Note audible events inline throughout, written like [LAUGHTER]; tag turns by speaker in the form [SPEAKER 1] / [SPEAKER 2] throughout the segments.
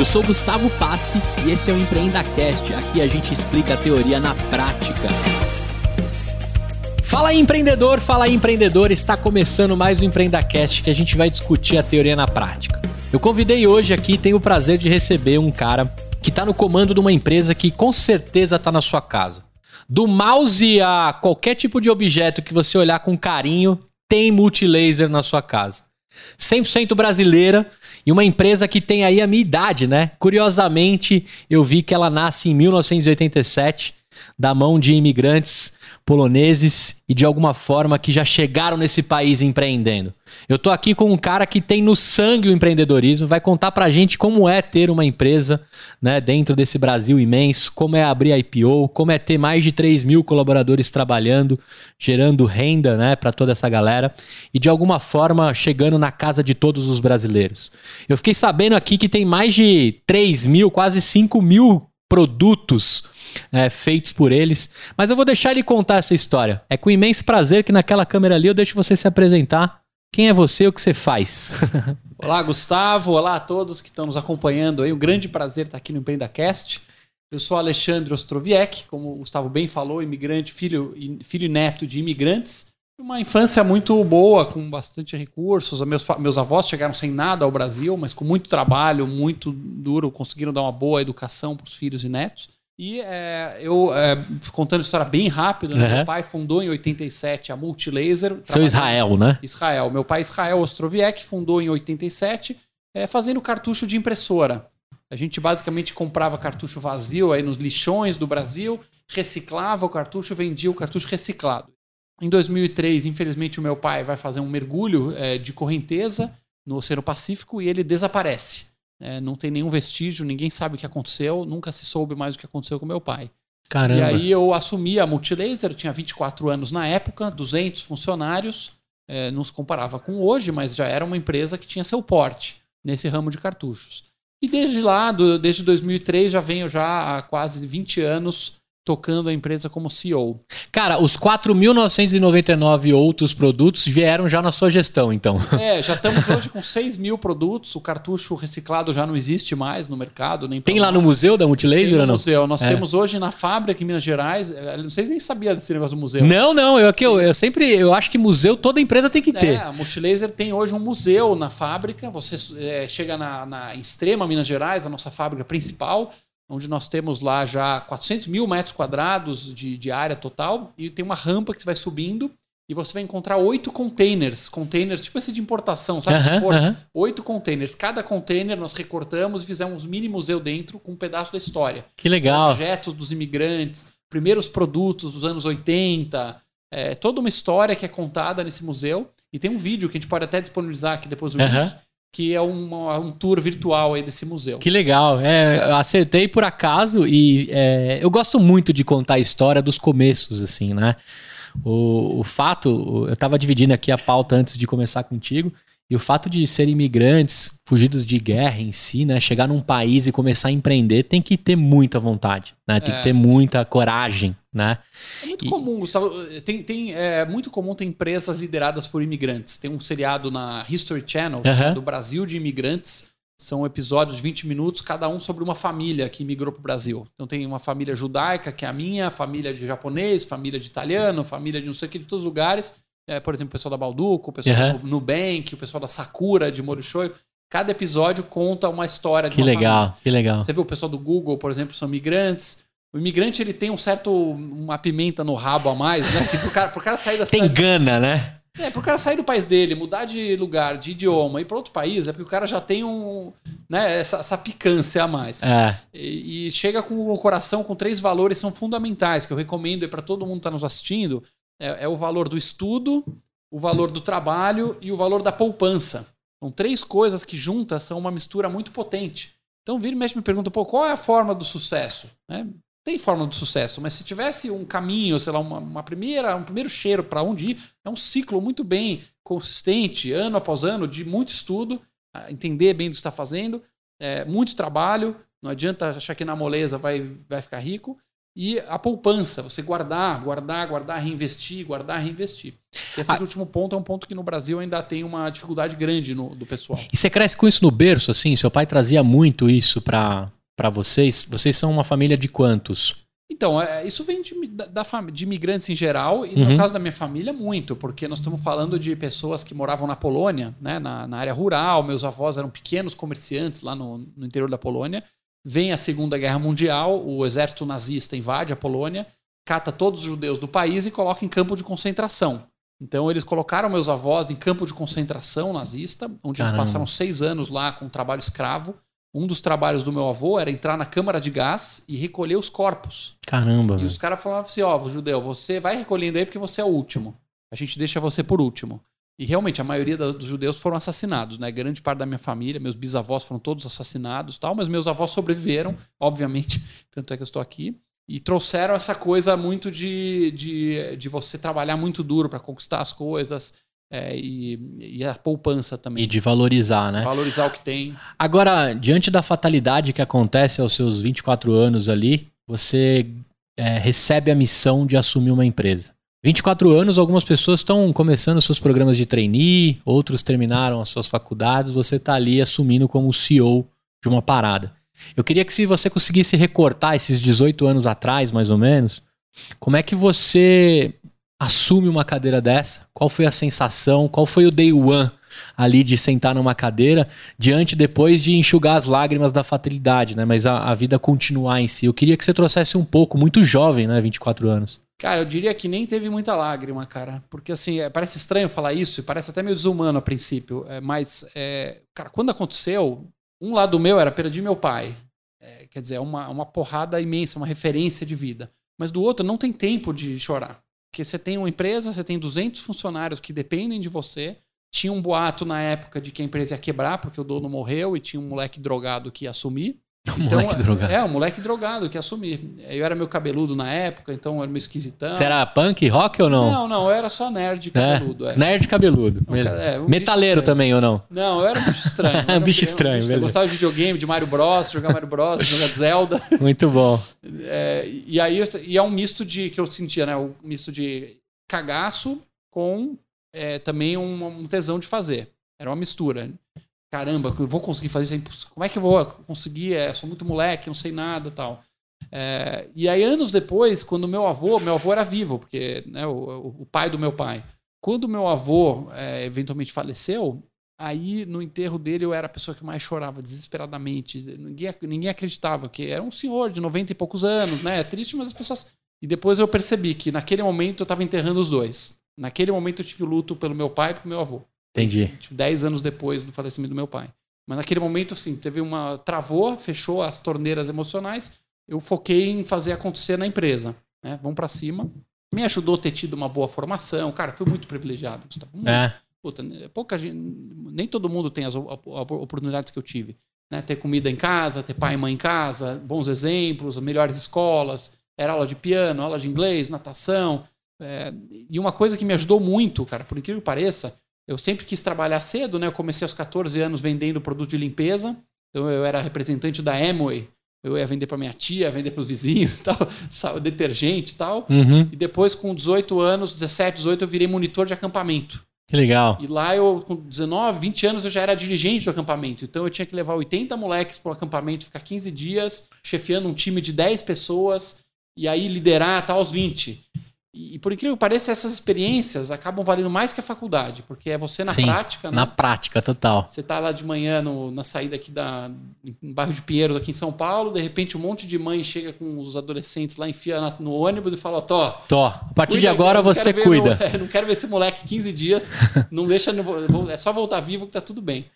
[SPEAKER 1] Eu sou Gustavo Passe e esse é o EmpreendaCast. Aqui a gente explica a teoria na prática. Fala aí, empreendedor, fala aí, empreendedor. Está começando mais um EmpreendaCast que a gente vai discutir a teoria na prática. Eu convidei hoje aqui, tenho o prazer de receber um cara que está no comando de uma empresa que com certeza está na sua casa. Do mouse a qualquer tipo de objeto que você olhar com carinho, tem multilaser na sua casa. 100% brasileira e uma empresa que tem aí a minha idade, né? Curiosamente, eu vi que ela nasce em 1987 da mão de imigrantes poloneses e de alguma forma que já chegaram nesse país empreendendo. Eu tô aqui com um cara que tem no sangue o empreendedorismo, vai contar pra gente como é ter uma empresa né, dentro desse Brasil imenso, como é abrir IPO, como é ter mais de 3 mil colaboradores trabalhando, gerando renda né, para toda essa galera e de alguma forma chegando na casa de todos os brasileiros. Eu fiquei sabendo aqui que tem mais de 3 mil, quase 5 mil produtos é, feitos por eles. Mas eu vou deixar ele contar essa história. É com imenso prazer que naquela câmera ali eu deixo você se apresentar. Quem é você e o que você faz? [LAUGHS]
[SPEAKER 2] olá, Gustavo. Olá a todos que estão nos acompanhando aí. Um grande prazer estar aqui no EmpreendaCast. Eu sou Alexandre Ostroviec, como o Gustavo bem falou, imigrante, filho, filho e neto de imigrantes. Uma infância muito boa, com bastante recursos. Meus, meus avós chegaram sem nada ao Brasil, mas com muito trabalho, muito duro, conseguiram dar uma boa educação para os filhos e netos. E é, eu, é, contando a história bem rápido, né? uhum. meu pai fundou em 87 a Multilaser.
[SPEAKER 1] Seu Israel, né?
[SPEAKER 2] Israel. Meu pai, Israel Ostroviec, fundou em 87, é, fazendo cartucho de impressora. A gente basicamente comprava cartucho vazio aí nos lixões do Brasil, reciclava o cartucho, vendia o cartucho reciclado. Em 2003, infelizmente, o meu pai vai fazer um mergulho é, de correnteza no Oceano Pacífico e ele desaparece. É, não tem nenhum vestígio, ninguém sabe o que aconteceu, nunca se soube mais o que aconteceu com meu pai.
[SPEAKER 1] Caramba.
[SPEAKER 2] E aí eu assumi a Multilaser, tinha 24 anos na época, 200 funcionários, é, não se comparava com hoje, mas já era uma empresa que tinha seu porte nesse ramo de cartuchos. E desde lá, do, desde 2003, já venho já há quase 20 anos tocando a empresa como CEO.
[SPEAKER 1] Cara, os 4.999 outros produtos vieram já na sua gestão, então.
[SPEAKER 2] É, [LAUGHS] já estamos hoje com 6 mil produtos. O cartucho reciclado já não existe mais no mercado. Nem
[SPEAKER 1] Tem lá no museu da Multilaser Tem no ou não?
[SPEAKER 2] museu. Nós é. temos hoje na fábrica em Minas Gerais. Eh, não sei nem sabia desse negócio do museu.
[SPEAKER 1] Não, não. Eu, aqui, eu, eu, sempre eu acho que museu toda empresa tem que ter. É,
[SPEAKER 2] a Multilaser tem hoje um museu na fábrica. Você é, chega na, na Extrema, Minas Gerais, a nossa fábrica principal onde nós temos lá já 400 mil metros quadrados de, de área total, e tem uma rampa que você vai subindo e você vai encontrar oito containers, containers tipo esse de importação, sabe? Oito containers. Cada container nós recortamos e fizemos um mini museu dentro com um pedaço da história.
[SPEAKER 1] Que legal.
[SPEAKER 2] Objetos dos imigrantes, primeiros produtos dos anos 80, é, toda uma história que é contada nesse museu. E tem um vídeo que a gente pode até disponibilizar aqui depois do link, que é um, um tour virtual aí desse museu.
[SPEAKER 1] Que legal. É, acertei por acaso e é, eu gosto muito de contar a história dos começos, assim, né? O, o fato, eu estava dividindo aqui a pauta antes de começar contigo. E o fato de serem imigrantes, fugidos de guerra em si, né? Chegar num país e começar a empreender, tem que ter muita vontade, né? Tem é. que ter muita coragem, né?
[SPEAKER 2] É muito e... comum, Gustavo. Tem, tem, é muito comum ter empresas lideradas por imigrantes. Tem um seriado na History Channel, do Brasil de Imigrantes. São episódios de 20 minutos, cada um sobre uma família que imigrou para o Brasil. Então tem uma família judaica, que é a minha, família de japonês, família de italiano, família de não sei o que, de todos os lugares é, por exemplo, o pessoal da Balduco, o pessoal uhum. do Nubank, o pessoal da Sakura, de Morichoio. Cada episódio conta uma história de
[SPEAKER 1] Que
[SPEAKER 2] uma
[SPEAKER 1] legal, família. que legal.
[SPEAKER 2] Você viu o pessoal do Google, por exemplo, são migrantes. O imigrante ele tem um certo uma pimenta no rabo a mais, né? Que pro cara, pro cara sair da
[SPEAKER 1] Tem cidade, gana, né?
[SPEAKER 2] É, pro cara sair do país dele, mudar de lugar, de idioma e para outro país, é porque o cara já tem um, né, essa, essa picância a mais.
[SPEAKER 1] É.
[SPEAKER 2] E, e, chega com o coração com três valores são fundamentais que eu recomendo para todo mundo que tá nos assistindo é, é o valor do estudo, o valor do trabalho e o valor da poupança. São três coisas que juntas são uma mistura muito potente. Então, vira e mexe me pergunta, pô, qual é a forma do sucesso? É, tem forma do sucesso, mas se tivesse um caminho, sei lá, uma, uma primeira, um primeiro cheiro para onde ir, é um ciclo muito bem consistente, ano após ano, de muito estudo, entender bem do que está fazendo, é, muito trabalho, não adianta achar que na moleza vai, vai ficar rico, e a poupança, você guardar, guardar, guardar, reinvestir, guardar, reinvestir. Esse ah. último ponto é um ponto que no Brasil ainda tem uma dificuldade grande no, do pessoal.
[SPEAKER 1] E você cresce com isso no berço, assim? Seu pai trazia muito isso para vocês? Vocês são uma família de quantos?
[SPEAKER 2] Então, é, isso vem de, da, de imigrantes em geral, e no uhum. caso da minha família, muito, porque nós estamos falando de pessoas que moravam na Polônia, né, na, na área rural, meus avós eram pequenos comerciantes lá no, no interior da Polônia, Vem a Segunda Guerra Mundial, o exército nazista invade a Polônia, cata todos os judeus do país e coloca em campo de concentração. Então eles colocaram meus avós em campo de concentração nazista, onde Caramba. eles passaram seis anos lá com trabalho escravo. Um dos trabalhos do meu avô era entrar na câmara de gás e recolher os corpos.
[SPEAKER 1] Caramba.
[SPEAKER 2] E os caras falavam assim: ó, oh, judeu, você vai recolhendo aí porque você é o último. A gente deixa você por último. E realmente a maioria dos judeus foram assassinados, né? Grande parte da minha família, meus bisavós foram todos assassinados, tal, mas meus avós sobreviveram, obviamente, [LAUGHS] tanto é que eu estou aqui. E trouxeram essa coisa muito de, de, de você trabalhar muito duro para conquistar as coisas, é, e, e, a poupança também.
[SPEAKER 1] E de valorizar, né?
[SPEAKER 2] Valorizar o que tem.
[SPEAKER 1] Agora, diante da fatalidade que acontece aos seus 24 anos ali, você é, recebe a missão de assumir uma empresa. 24 anos, algumas pessoas estão começando seus programas de trainee, outros terminaram as suas faculdades, você está ali assumindo como CEO de uma parada. Eu queria que se você conseguisse recortar esses 18 anos atrás, mais ou menos, como é que você assume uma cadeira dessa? Qual foi a sensação? Qual foi o day one ali de sentar numa cadeira, diante depois de enxugar as lágrimas da fatalidade, né? Mas a, a vida continuar em si. Eu queria que você trouxesse um pouco, muito jovem, né? 24 anos.
[SPEAKER 2] Cara, eu diria que nem teve muita lágrima, cara. Porque, assim, é, parece estranho falar isso parece até meio desumano a princípio. É, mas, é, cara, quando aconteceu, um lado meu era perder meu pai. É, quer dizer, é uma, uma porrada imensa, uma referência de vida. Mas do outro, não tem tempo de chorar. Porque você tem uma empresa, você tem 200 funcionários que dependem de você. Tinha um boato na época de que a empresa ia quebrar porque o dono morreu e tinha um moleque drogado que ia assumir.
[SPEAKER 1] Um então, moleque drogado.
[SPEAKER 2] É, um moleque drogado que assumi. Eu era meio cabeludo na época, então eu era meio esquisitão.
[SPEAKER 1] Você era punk, rock ou não?
[SPEAKER 2] Não, não, eu era só nerd é, cabeludo.
[SPEAKER 1] É. É. Nerd cabeludo. É, um Metaleiro também ou não?
[SPEAKER 2] Não, eu era um bicho estranho. [LAUGHS]
[SPEAKER 1] um bicho estranho,
[SPEAKER 2] um Eu gostava de videogame, de Mario Bros, jogar Mario Bros, jogar Zelda. [LAUGHS]
[SPEAKER 1] Muito bom.
[SPEAKER 2] É, e aí e é um misto de que eu sentia, né? Um misto de cagaço com é, também um, um tesão de fazer. Era uma mistura caramba, eu vou conseguir fazer isso. Como é que eu vou conseguir? É, sou muito moleque, não sei nada tal. É, e aí, anos depois, quando meu avô, meu avô era vivo, porque né, o, o pai do meu pai, quando meu avô é, eventualmente faleceu, aí no enterro dele eu era a pessoa que mais chorava desesperadamente. Ninguém, ninguém acreditava que era um senhor de 90 e poucos anos, né? É triste, mas as pessoas. E depois eu percebi que naquele momento eu estava enterrando os dois. Naquele momento eu tive luto pelo meu pai e pelo meu avô.
[SPEAKER 1] Entendi.
[SPEAKER 2] Tipo, 10 anos depois do falecimento do meu pai. Mas naquele momento, assim, teve uma. Travou, fechou as torneiras emocionais. Eu foquei em fazer acontecer na empresa. Né? Vamos para cima. Me ajudou a ter tido uma boa formação. Cara, fui muito privilegiado. Muito, é. Puta, pouca gente, nem todo mundo tem as oportunidades que eu tive. Né? Ter comida em casa, ter pai e mãe em casa, bons exemplos, melhores escolas. Era aula de piano, aula de inglês, natação. É, e uma coisa que me ajudou muito, cara, por incrível que pareça, eu sempre quis trabalhar cedo, né? Eu comecei aos 14 anos vendendo produto de limpeza. Então eu era representante da Amway. Eu ia vender para minha tia, vender para os vizinhos, [LAUGHS] tal, detergente e tal.
[SPEAKER 1] Uhum.
[SPEAKER 2] E depois, com 18 anos, 17, 18, eu virei monitor de acampamento.
[SPEAKER 1] Que legal.
[SPEAKER 2] E lá eu, com 19, 20 anos, eu já era dirigente do acampamento. Então eu tinha que levar 80 moleques para o acampamento, ficar 15 dias, chefiando um time de 10 pessoas, e aí liderar até aos 20. E, por incrível que pareça, essas experiências acabam valendo mais que a faculdade, porque é você na
[SPEAKER 1] Sim,
[SPEAKER 2] prática. Né?
[SPEAKER 1] Na prática, total.
[SPEAKER 2] Você tá lá de manhã no, na saída aqui da, no bairro de Pinheiros, aqui em São Paulo, de repente um monte de mãe chega com os adolescentes lá, enfia no ônibus e fala: Tó.
[SPEAKER 1] Tó, a partir de agora você cuida.
[SPEAKER 2] Meu, [LAUGHS] é, não quero ver esse moleque 15 dias, não deixa. É só voltar vivo que tá tudo bem.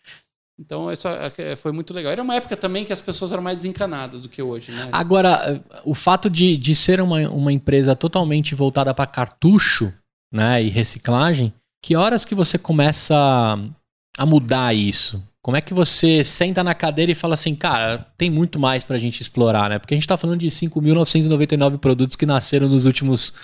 [SPEAKER 2] Então, isso é, foi muito legal. Era uma época também que as pessoas eram mais desencanadas do que hoje, né?
[SPEAKER 1] Agora, o fato de, de ser uma, uma empresa totalmente voltada para cartucho né, e reciclagem, que horas que você começa a mudar isso? Como é que você senta na cadeira e fala assim, cara, tem muito mais para a gente explorar, né? Porque a gente está falando de 5.999 produtos que nasceram nos últimos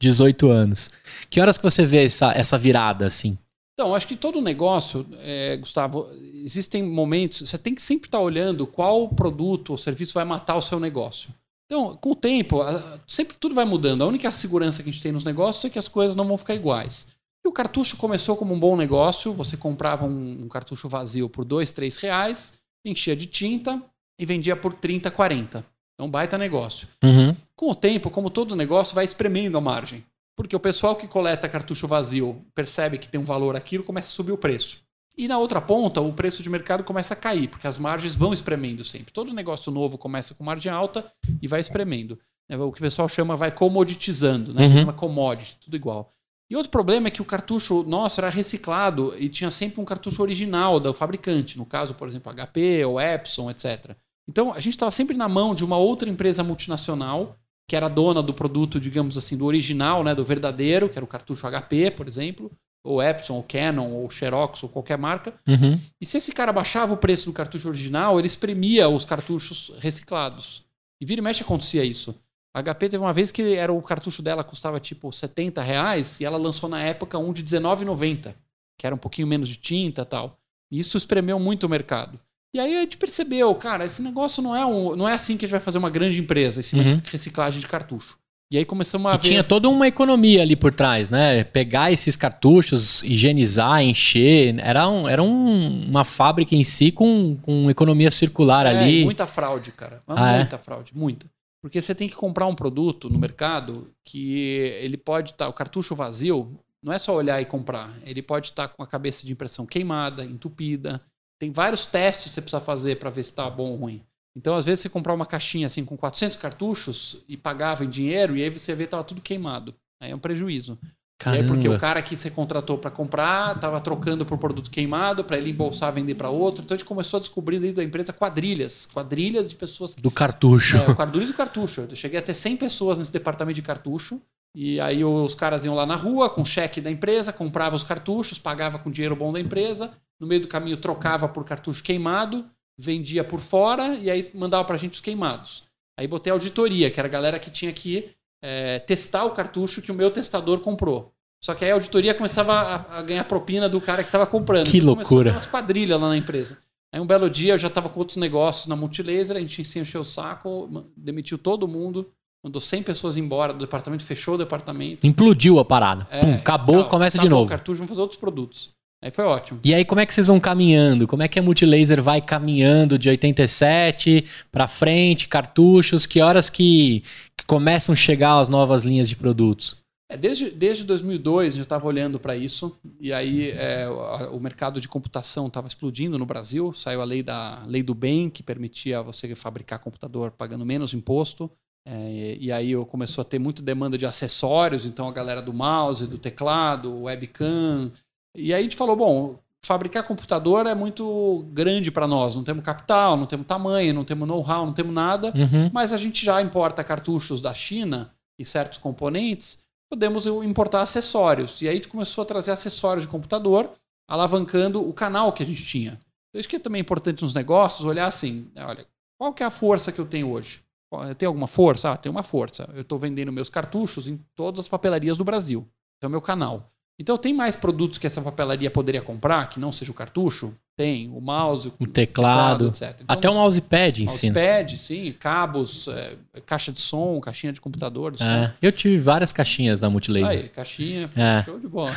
[SPEAKER 1] 18 anos. Que horas que você vê essa, essa virada, assim?
[SPEAKER 2] Então, acho que todo negócio, é, Gustavo, existem momentos, você tem que sempre estar olhando qual produto ou serviço vai matar o seu negócio. Então, com o tempo, sempre tudo vai mudando. A única segurança que a gente tem nos negócios é que as coisas não vão ficar iguais. E o cartucho começou como um bom negócio. Você comprava um, um cartucho vazio por dois, três reais, enchia de tinta e vendia por 30, 40. Então, baita negócio.
[SPEAKER 1] Uhum.
[SPEAKER 2] Com o tempo, como todo negócio, vai espremendo a margem. Porque o pessoal que coleta cartucho vazio percebe que tem um valor aquilo, começa a subir o preço. E na outra ponta, o preço de mercado começa a cair, porque as margens vão espremendo sempre. Todo negócio novo começa com margem alta e vai espremendo. É o que o pessoal chama, vai comoditizando, né?
[SPEAKER 1] Uhum.
[SPEAKER 2] Chama commodity, tudo igual. E outro problema é que o cartucho nosso era reciclado e tinha sempre um cartucho original do fabricante, no caso, por exemplo, HP ou Epson, etc. Então a gente estava sempre na mão de uma outra empresa multinacional que era dona do produto, digamos assim, do original, né, do verdadeiro, que era o cartucho HP, por exemplo, ou Epson, ou Canon, ou Xerox, ou qualquer marca.
[SPEAKER 1] Uhum.
[SPEAKER 2] E se esse cara baixava o preço do cartucho original, ele espremia os cartuchos reciclados. E vira e mexe acontecia isso. A HP teve uma vez que era o cartucho dela custava tipo 70 reais e ela lançou na época um de R$19,90, que era um pouquinho menos de tinta e tal. E isso espremeu muito o mercado. E aí a gente percebeu, cara, esse negócio não é, um, não é assim que a gente vai fazer uma grande empresa em cima
[SPEAKER 1] Uhum.
[SPEAKER 2] de reciclagem de cartucho. E aí começamos a
[SPEAKER 1] E
[SPEAKER 2] ver.
[SPEAKER 1] tinha toda uma economia ali por trás, né? Pegar esses cartuchos, higienizar, encher. Era, um, era um- uma fábrica em si com, com economia circular
[SPEAKER 2] É,
[SPEAKER 1] ali.
[SPEAKER 2] muita fraude, cara.
[SPEAKER 1] Ah, é?
[SPEAKER 2] muita fraude, muita. Porque você tem que comprar um produto no mercado que ele pode estar. o cartucho vazio, não é só olhar e comprar. Ele pode estar com a cabeça de impressão queimada, entupida. Tem vários testes que você precisa fazer para ver se está bom ou ruim. Então, às vezes, você comprar uma caixinha assim com 400 cartuchos e pagava em dinheiro, e aí você vê que estava tudo queimado. Aí é um prejuízo. Aí, porque o cara que você contratou para comprar estava trocando por produto queimado para ele embolsar vender para outro. Então a gente começou a descobrir dentro da empresa quadrilhas, quadrilhas de pessoas
[SPEAKER 1] Do cartucho.
[SPEAKER 2] é, quadrilhas de cartucho. Eu cheguei a ter 100 pessoas nesse departamento de cartucho. E aí os caras iam lá na rua com cheque da empresa, comprava os cartuchos, pagava com dinheiro bom da empresa. No meio do caminho trocava por cartucho queimado, vendia por fora e aí mandava pra gente os queimados. Aí botei a auditoria, que era a galera que tinha que é, testar o cartucho que o meu testador comprou. Só que aí a auditoria começava a, a ganhar propina do cara que estava comprando.
[SPEAKER 1] Que
[SPEAKER 2] Então começou a ter
[SPEAKER 1] loucura.
[SPEAKER 2] umas quadrilhas lá na empresa. Aí um belo dia eu já estava com outros negócios na Multilaser, a gente se encheu o saco, demitiu todo mundo, mandou 100 pessoas embora do departamento, fechou o departamento.
[SPEAKER 1] Implodiu a parada.
[SPEAKER 2] É,
[SPEAKER 1] Pum, acabou,
[SPEAKER 2] tchau,
[SPEAKER 1] começa de
[SPEAKER 2] acabou
[SPEAKER 1] novo.
[SPEAKER 2] O cartucho, vamos fazer outros produtos. Aí foi ótimo.
[SPEAKER 1] E aí, como é que vocês vão caminhando? Como é que a Multilaser vai caminhando de 87 pra frente, cartuchos? Que horas que, que começam a chegar as novas linhas de produtos?
[SPEAKER 2] É, desde, desde 2002 a gente estava olhando para isso e aí é, o, o mercado de computação estava explodindo no Brasil. Saiu a lei, da, lei do bem que permitia você fabricar computador pagando menos imposto. É, e aí eu- começou a ter muita demanda de acessórios, então a galera do mouse, do teclado, webcam. E aí a gente falou, bom, fabricar computador é muito grande para nós. Não temos capital, não temos tamanho, não temos know-how, não temos nada
[SPEAKER 1] Uhum.
[SPEAKER 2] mas a gente já importa cartuchos da China e certos componentes, podemos importar acessórios. E aí a gente começou a trazer acessórios de computador, alavancando o canal que a gente tinha. Então, isso que é também importante nos negócios, olhar assim, olha, qual que é a força que eu tenho hoje? Eu tenho alguma força? Ah, tenho uma força. Eu estou vendendo meus cartuchos em todas as papelarias do Brasil. Então, é o meu canal. Então, tem mais produtos que essa papelaria poderia comprar, que não seja o cartucho? Tem. O mouse,
[SPEAKER 1] O teclado.
[SPEAKER 2] etc. Então,
[SPEAKER 1] Até o mousepad ensina.
[SPEAKER 2] Mousepad, sim, cabos, é, caixa de som, caixinha de computador, de.
[SPEAKER 1] É, eu tive várias caixinhas da Multilaser.
[SPEAKER 2] Aí, caixinha,
[SPEAKER 1] É.
[SPEAKER 2] show de bola.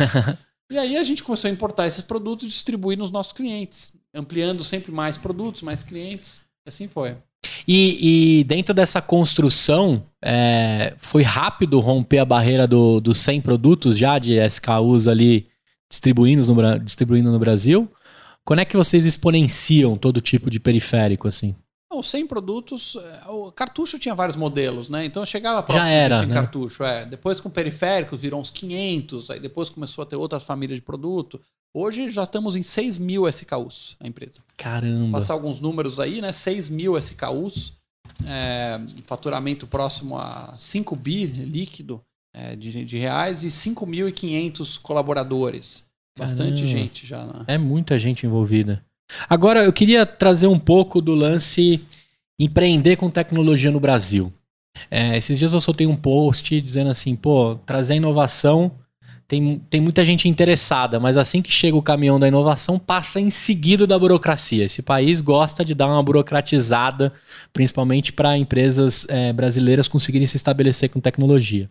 [SPEAKER 2] e aí a gente começou a importar esses produtos e distribuir nos nossos clientes, ampliando sempre mais produtos, mais clientes. E assim foi.
[SPEAKER 1] E, e dentro dessa construção, é, foi rápido romper a barreira do- dos 100 produtos já de SKUs ali distribuindo no, distribuindo no Brasil. Quando é que vocês exponenciam todo tipo de periférico, assim?
[SPEAKER 2] Não, 100 produtos, é, o cartucho tinha vários modelos, né? Então eu chegava próximo
[SPEAKER 1] era,
[SPEAKER 2] de 100
[SPEAKER 1] né?
[SPEAKER 2] cartucho, é. Depois com periféricos virou uns 500, aí depois começou a ter outras famílias de produto. Hoje já estamos em 6 mil SKUs, a empresa.
[SPEAKER 1] Caramba.
[SPEAKER 2] passar alguns números aí, né? 6 mil SKUs, é, faturamento próximo a 5 bi líquido é, de, de reais e 5.500 colaboradores. Bastante
[SPEAKER 1] Caramba.
[SPEAKER 2] gente já. Né?
[SPEAKER 1] É muita gente envolvida. Agora, eu queria trazer um pouco do lance empreender com tecnologia no Brasil. É, esses dias eu soltei um post dizendo assim, pô, trazer inovação tem, tem muita gente interessada, mas assim que chega o caminhão da inovação, passa em seguida da burocracia. Esse país gosta de dar uma burocratizada, principalmente para empresas é, brasileiras conseguirem se estabelecer com tecnologia.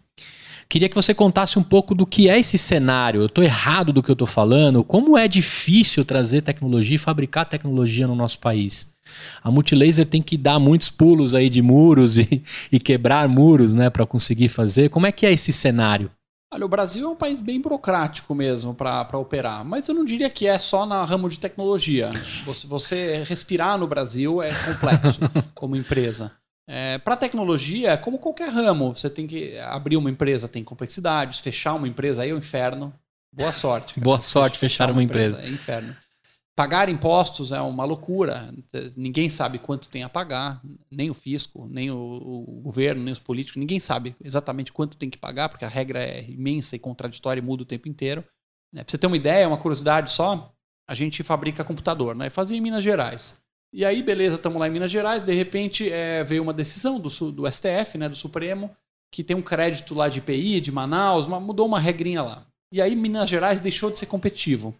[SPEAKER 1] Queria que você contasse um pouco do que é esse cenário. Eu estou errado do que eu estou falando? Como é difícil trazer tecnologia e fabricar tecnologia no nosso país? A Multilaser tem que dar muitos pulos aí de muros [LAUGHS] e, e quebrar muros né, para conseguir fazer. Como é que é esse cenário?
[SPEAKER 2] Olha, o Brasil é um país bem burocrático mesmo para operar, mas eu não diria que é só na ramo de tecnologia. Você, você respirar no Brasil é complexo [LAUGHS] como empresa. É, para tecnologia, é como qualquer ramo. Você tem que abrir uma empresa, tem complexidades, fechar uma empresa aí é o um inferno. Boa sorte.
[SPEAKER 1] Cara. Boa sorte fechar, fechar uma, uma empresa. empresa.
[SPEAKER 2] É inferno. Pagar impostos é uma loucura. Ninguém sabe quanto tem a pagar, nem o fisco, nem o, o, governo, nem os políticos. Ninguém sabe exatamente quanto tem que pagar, porque a regra é imensa e contraditória e muda o tempo inteiro. É, para você ter uma ideia, uma curiosidade só, a gente fabrica computador, né? Fazia em Minas Gerais. E aí, beleza, estamos lá em Minas Gerais, de repente é, veio uma decisão do, do STF, né, do Supremo, que tem um crédito lá de IPI, de Manaus, mudou uma regrinha lá. E aí Minas Gerais deixou de ser competitivo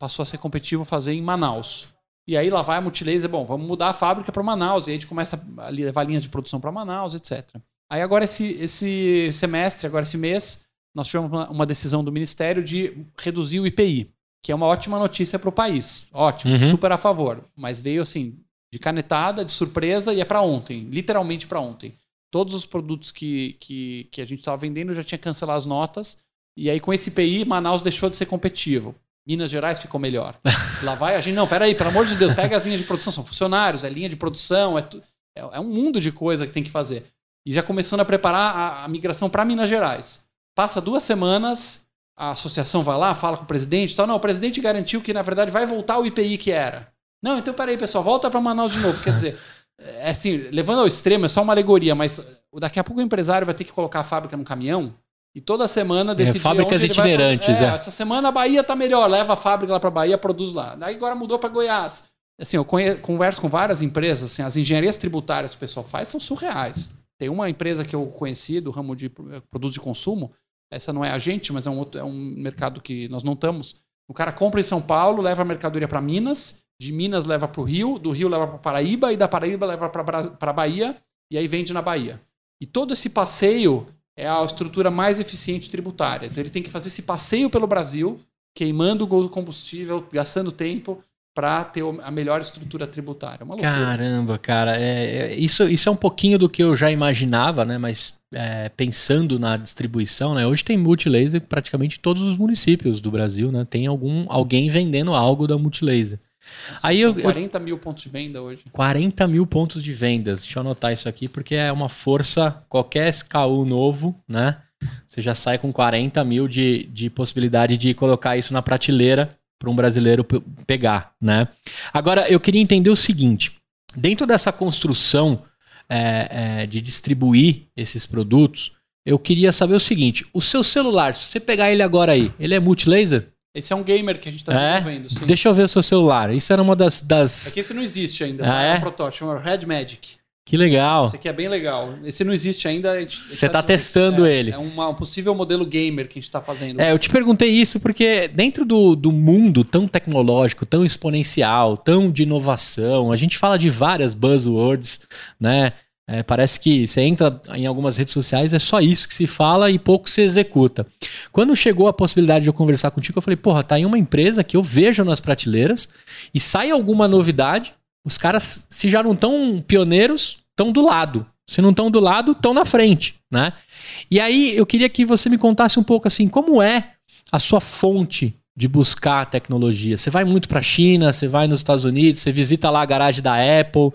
[SPEAKER 2] passou a ser competitivo fazer em Manaus. E aí lá vai a Multilaser, bom, vamos mudar a fábrica para Manaus, e aí a gente começa a levar linhas de produção para Manaus, etc. Aí agora esse, esse semestre, agora esse mês, nós tivemos uma, uma decisão do Ministério de reduzir o IPI, que é uma ótima notícia para o país. Ótimo, uhum. super a favor. Mas veio assim, de canetada, de surpresa, e é para ontem, literalmente para ontem. Todos os produtos que, que, que a gente estava vendendo já tinha cancelado as notas, e aí com esse IPI, Manaus deixou de ser competitivo. Minas Gerais ficou melhor. [LAUGHS] Lá vai a gente, não, peraí, pelo amor de Deus, pega as linhas de produção, são funcionários, é linha de produção, é, tu, é, é, um mundo de coisa que tem que fazer. E já começando a preparar a, a migração para Minas Gerais. Passa duas semanas, a associação vai lá, fala com o presidente, tal. Não, o presidente garantiu que na verdade vai voltar o IPI que era. Não, então peraí, pessoal, volta para Manaus de novo. Quer dizer, é assim, levando ao extremo, é só uma alegoria, mas daqui a pouco o empresário vai ter que colocar a fábrica no caminhão e toda semana decidir
[SPEAKER 1] é, Fábricas itinerantes,
[SPEAKER 2] vai... é. é. Essa semana a Bahia tá melhor, leva a fábrica lá para Bahia, produz lá. Aí agora mudou para Goiás. Assim, eu converso com várias empresas, assim, as engenharias tributárias que o pessoal faz são surreais. Tem uma empresa que eu conheci do ramo de eh, produtos de consumo, essa não é a gente, mas é um, outro, é um mercado que nós não estamos. O cara compra em São Paulo, leva a mercadoria para Minas, de Minas leva para o Rio, do Rio leva para Paraíba e da Paraíba leva para Bahia e aí vende na Bahia. E todo esse passeio é a estrutura mais eficiente tributária. Então ele tem que fazer esse passeio pelo Brasil, queimando o combustível, gastando tempo para ter a melhor estrutura tributária.
[SPEAKER 1] É Caramba, cara, é, é, isso, isso é um pouquinho do que eu já imaginava, né? Mas é, pensando na distribuição, né? Hoje tem multilaser praticamente todos os municípios do Brasil, né? Tem algum alguém vendendo algo da multilaser.
[SPEAKER 2] Aí eu, 40 eu, mil pontos de venda hoje.
[SPEAKER 1] 40 mil pontos de vendas. Deixa eu anotar isso aqui, porque é uma força. Qualquer SKU novo, né? Você já sai com 40 mil de, de possibilidade de colocar isso na prateleira para um brasileiro pegar, né? Agora, eu queria entender o seguinte: dentro dessa construção é, é, de distribuir esses produtos, eu queria saber o seguinte: o seu celular, se você pegar ele agora aí, ele é multilaser?
[SPEAKER 2] Esse é um gamer que a gente está
[SPEAKER 1] é? desenvolvendo. Sim. Deixa eu ver o seu celular. Isso era uma das. das...
[SPEAKER 2] É que esse não existe ainda.
[SPEAKER 1] Ah,
[SPEAKER 2] é?
[SPEAKER 1] é
[SPEAKER 2] um protótipo, chama Red Magic.
[SPEAKER 1] Que legal.
[SPEAKER 2] Esse aqui é bem legal. Esse não existe ainda.
[SPEAKER 1] Você está tá testando
[SPEAKER 2] é,
[SPEAKER 1] ele.
[SPEAKER 2] É uma, um possível modelo gamer que a gente está fazendo.
[SPEAKER 1] É, eu te perguntei isso porque dentro do, do mundo tão tecnológico, tão exponencial, tão de inovação, a gente fala de várias buzzwords, né? É, parece que você entra em algumas redes sociais, é só isso que se fala e pouco se executa. Quando chegou a possibilidade de eu conversar contigo, eu falei, porra, tá aí uma empresa que eu vejo nas prateleiras e sai alguma novidade, os caras, se já não estão pioneiros, estão do lado. Se não estão do lado, estão na frente, né? E aí eu queria que você me contasse um pouco assim, como é a sua fonte de buscar tecnologia. Você vai muito para a China, você vai nos Estados Unidos, você visita lá a garagem da Apple.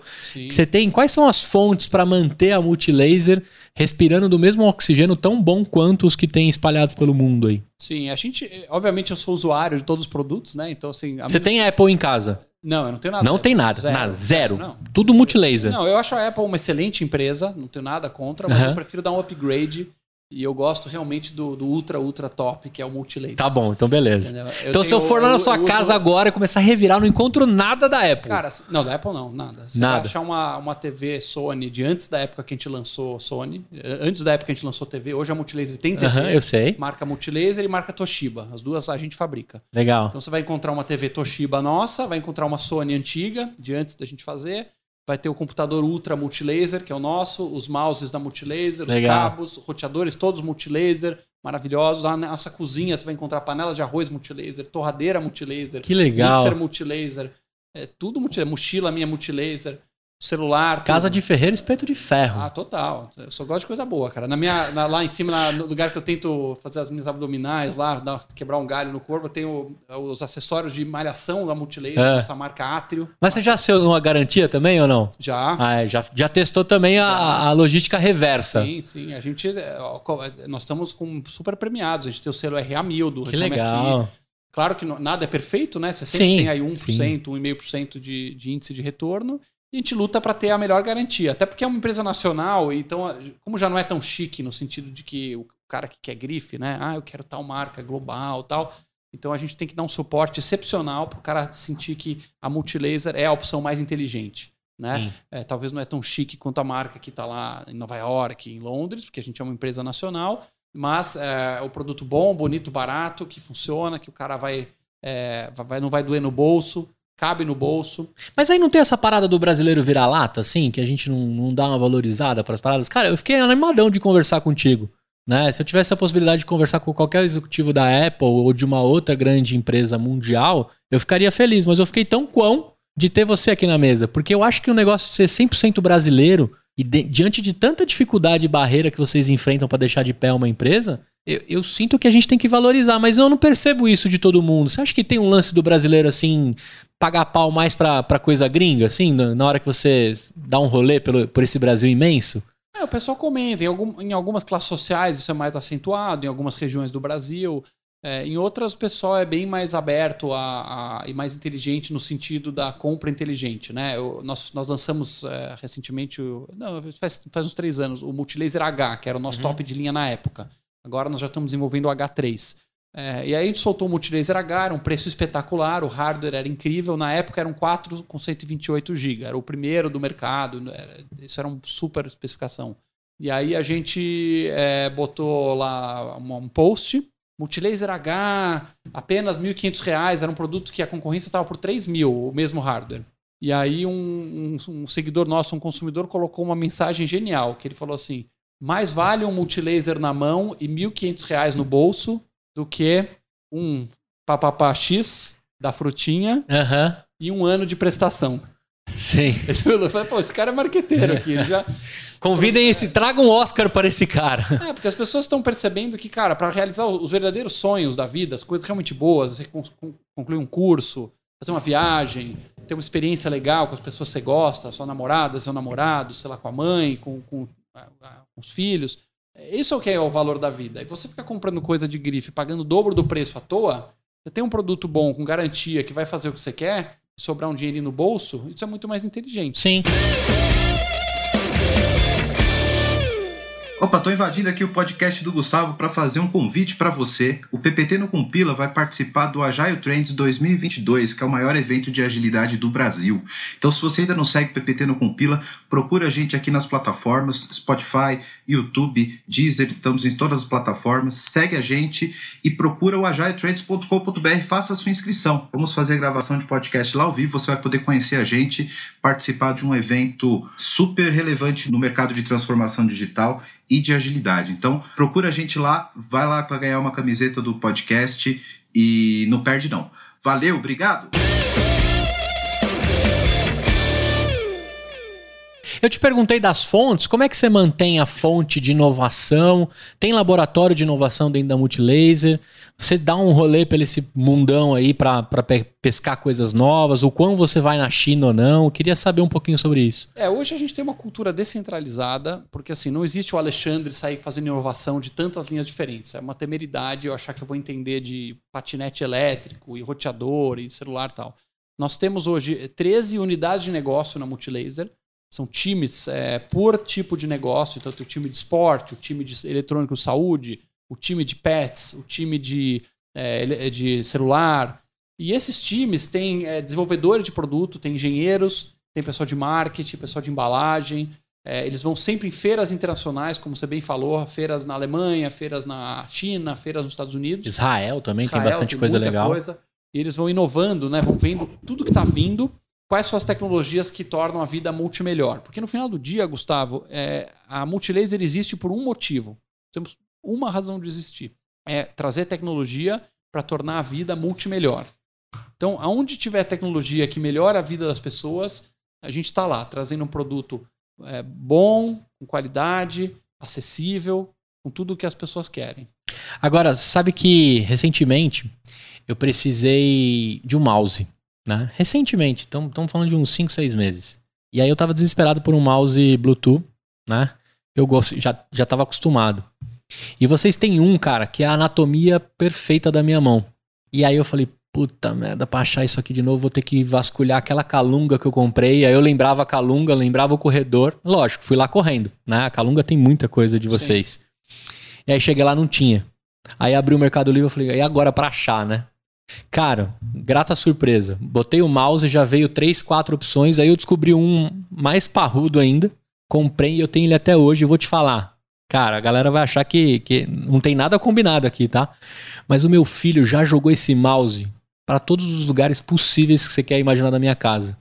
[SPEAKER 1] Você tem quais são as fontes para manter a multilaser respirando do mesmo oxigênio tão bom quanto os que tem espalhados pelo mundo aí?
[SPEAKER 2] Sim, a gente, obviamente eu sou usuário de todos os produtos, né? Então assim,
[SPEAKER 1] Você tem Apple em casa?
[SPEAKER 2] Não, eu não tenho nada.
[SPEAKER 1] Não tem nada, zero. nada, zero. Não. Tudo multilaser.
[SPEAKER 2] Não, eu acho a Apple uma excelente empresa, não tenho nada contra, mas uhum. eu prefiro dar um upgrade E eu gosto realmente do, do ultra, ultra top, que é o multilaser.
[SPEAKER 1] Tá bom, então beleza. então se eu for lá na sua casa uso... agora e começar a revirar, não encontro nada da Apple.
[SPEAKER 2] Cara, não, da Apple não, nada. Você
[SPEAKER 1] nada.
[SPEAKER 2] vai achar uma, uma TV Sony de antes da época que a gente lançou Sony, antes da época que a gente lançou TV, hoje a Multilaser tem TV. Uh
[SPEAKER 1] -huh, eu sei.
[SPEAKER 2] Marca Multilaser e marca Toshiba. As duas a gente fabrica.
[SPEAKER 1] Legal.
[SPEAKER 2] Então você vai encontrar uma TV Toshiba nossa, vai encontrar uma Sony antiga, de antes da gente fazer Vai ter o computador Ultra Multilaser, que é o nosso, os mouses da Multilaser, os cabos, roteadores todos Multilaser, maravilhosos. Na nossa cozinha você vai encontrar panela de arroz Multilaser, torradeira Multilaser,
[SPEAKER 1] que legal.
[SPEAKER 2] mixer Multilaser, é, tudo Multilaser, mochila minha Multilaser celular.
[SPEAKER 1] Casa de ferreiro, espeto de ferro.
[SPEAKER 2] Ah, total. Eu só gosto de coisa boa, cara. Na minha, na, lá em cima, na, no lugar que eu tento fazer as minhas abdominais, lá, dar, quebrar um galho no corpo, eu tenho os acessórios de malhação da Multilaser, é. essa marca Átrio.
[SPEAKER 1] Mas você já assinou uma garantia também ou não?
[SPEAKER 2] Já.
[SPEAKER 1] Ah, é, já, já testou também a, a, logística reversa.
[SPEAKER 2] Sim, sim. A gente, é, nós estamos com super premiados. A gente tem o selo RA1000 do
[SPEAKER 1] Que legal. Aqui.
[SPEAKER 2] Claro que nada é perfeito, né? Você sempre sim, tem aí 1%, 1,5% de, de índice de retorno a gente luta para ter a melhor garantia. Até porque é uma empresa nacional, então, como já não é tão chique no sentido de que o cara que quer grife, né? Ah, eu quero tal marca global tal. Então a gente tem que dar um suporte excepcional para o cara sentir que a Multilaser é a opção mais inteligente. Né? É, talvez não é tão chique quanto a marca que está lá em Nova York, em Londres, porque a gente é uma empresa nacional, mas é o produto bom, bonito, barato, que funciona, que o cara vai, é, vai não vai doer no bolso, cabe no bolso.
[SPEAKER 1] Mas aí não tem essa parada do brasileiro virar lata, assim, que a gente não, não dá uma valorizada para as paradas? Cara, eu fiquei animadão de conversar contigo. Né? Se eu tivesse a possibilidade de conversar com qualquer executivo da Apple ou de uma outra grande empresa mundial, eu ficaria feliz. Mas eu fiquei tão quão de ter você aqui na mesa. Porque eu acho que o negócio de ser 100% brasileiro e de, diante de tanta dificuldade e barreira que vocês enfrentam para deixar de pé uma empresa, eu, eu, sinto que a gente tem que valorizar, mas eu não percebo isso de todo mundo. Você acha que tem um lance do brasileiro assim, pagar pau mais pra, pra coisa gringa, assim, na hora que você dá um rolê pelo, por esse Brasil imenso?
[SPEAKER 2] É, o pessoal comenta. Em, algum, em algumas classes sociais isso é mais acentuado, em algumas regiões do Brasil. É, em outras, o pessoal é bem mais aberto a, a, e mais inteligente no sentido da compra inteligente. Né? Eu, nós, nós lançamos é, recentemente, não, faz, faz uns três anos, o Multilaser H, que era o nosso uhum. top de linha na época. Agora nós já estamos desenvolvendo o H3. É, e aí a gente soltou o Multilaser H, era um preço espetacular, o hardware era incrível. Na época eram 4 com 128 GB, era o primeiro do mercado, era, isso era uma super especificação. E aí a gente é, botou lá um, post, Multilaser H, apenas R$ 1.500, era um produto que a concorrência estava por R$ mil, o mesmo hardware. E aí um, um, um seguidor nosso, um consumidor, colocou uma mensagem genial, que ele falou assim, mais vale um multilaser na mão e R$ 1.500 no bolso do que um papapá X da frutinha
[SPEAKER 1] uhum.
[SPEAKER 2] e um ano de prestação.
[SPEAKER 1] Sim. [LAUGHS]
[SPEAKER 2] Eu falei, pô, esse cara é marqueteiro aqui. Já... [LAUGHS]
[SPEAKER 1] Convidem esse, traga um Oscar para esse cara. [LAUGHS]
[SPEAKER 2] É, porque as pessoas estão percebendo que, cara, para realizar os verdadeiros sonhos da vida, as coisas realmente boas, você concluir um curso, fazer uma viagem, ter uma experiência legal com as pessoas que você gosta, sua namorada, seu namorado, sei lá, com a mãe, com, com os filhos. Isso é o que é o valor da vida. E você ficar comprando coisa de grife, pagando o dobro do preço à toa, você tem um produto bom, com garantia, que vai fazer o que você quer, sobrar um dinheirinho no bolso, isso é muito mais inteligente.
[SPEAKER 1] Sim.
[SPEAKER 3] Opa, tô invadindo aqui o podcast do Gustavo para fazer um convite para você. O PPT no Compila vai participar do Agile Trends 2022, que é o maior evento de agilidade do Brasil. Então, se você ainda não segue o PPT no Compila, procura a gente aqui nas plataformas Spotify, YouTube, Deezer, estamos em todas as plataformas. Segue a gente e procura o agiletrends.com.br, faça a sua inscrição. Vamos fazer gravação de podcast lá ao vivo, você vai poder conhecer a gente, participar de um evento super relevante no mercado de transformação digital e de agilidade. Então, procura a gente lá, vai lá para ganhar uma camiseta do podcast e não perde não. Valeu, obrigado.
[SPEAKER 1] Eu te perguntei das fontes, como é que você mantém a fonte de inovação? Tem laboratório de inovação dentro da Multilaser? Você dá um rolê pelo esse mundão aí para pescar coisas novas? O quão você vai na China ou não? Eu queria saber um pouquinho sobre isso.
[SPEAKER 2] É, hoje a gente tem uma cultura descentralizada, porque assim, não existe o Alexandre sair fazendo inovação de tantas linhas diferentes. É uma temeridade eu achar que eu vou entender de patinete elétrico e roteador e celular e tal. Nós temos hoje 13 unidades de negócio na Multilaser São times é, por tipo de negócio. Então, tem o time de esporte, o time de eletrônico saúde, o time de pets, o time de, é, de celular. E esses times têm é, desenvolvedores de produto, tem engenheiros, tem pessoal de marketing, pessoal de embalagem. É, eles vão sempre em feiras internacionais, como você bem falou, feiras na Alemanha, feiras na China, feiras nos Estados Unidos.
[SPEAKER 1] Israel também Israel, tem bastante tem coisa legal. Coisa.
[SPEAKER 2] E eles vão inovando, né? Vão vendo tudo que está vindo, quais são as tecnologias que tornam a vida multimelhor. Porque no final do dia, Gustavo, é, a Multilaser existe por um motivo. Temos uma razão de existir. É trazer tecnologia para tornar a vida multimelhor. Então, aonde tiver tecnologia que melhora a vida das pessoas, a gente está lá, trazendo um produto é, bom, com qualidade, acessível, com tudo o que as pessoas querem.
[SPEAKER 1] Agora, sabe que recentemente eu precisei de um mouse, né? Recentemente, estamos falando de uns 5, 6 meses. E aí eu estava desesperado por um mouse Bluetooth, né? Eu gosto, já, já tava acostumado. E vocês têm um, cara, que é a anatomia perfeita da minha mão. E aí eu falei, puta merda, pra achar isso aqui de novo, vou ter que vasculhar aquela calunga que eu comprei. Aí eu lembrava a calunga, lembrava o corredor. Lógico, fui lá correndo, né? A calunga tem muita coisa de vocês. Sim. E aí cheguei lá, não tinha. Aí abri o Mercado Livre e falei, e agora pra achar, né? Cara, grata surpresa. Botei o mouse, já veio três, quatro opções. Aí eu descobri um mais parrudo ainda. Comprei e eu tenho ele até hoje. Vou te falar. Cara, a galera vai achar que, que não tem nada combinado aqui, tá? Mas o meu filho já jogou esse mouse para todos os lugares possíveis que você quer imaginar na minha casa.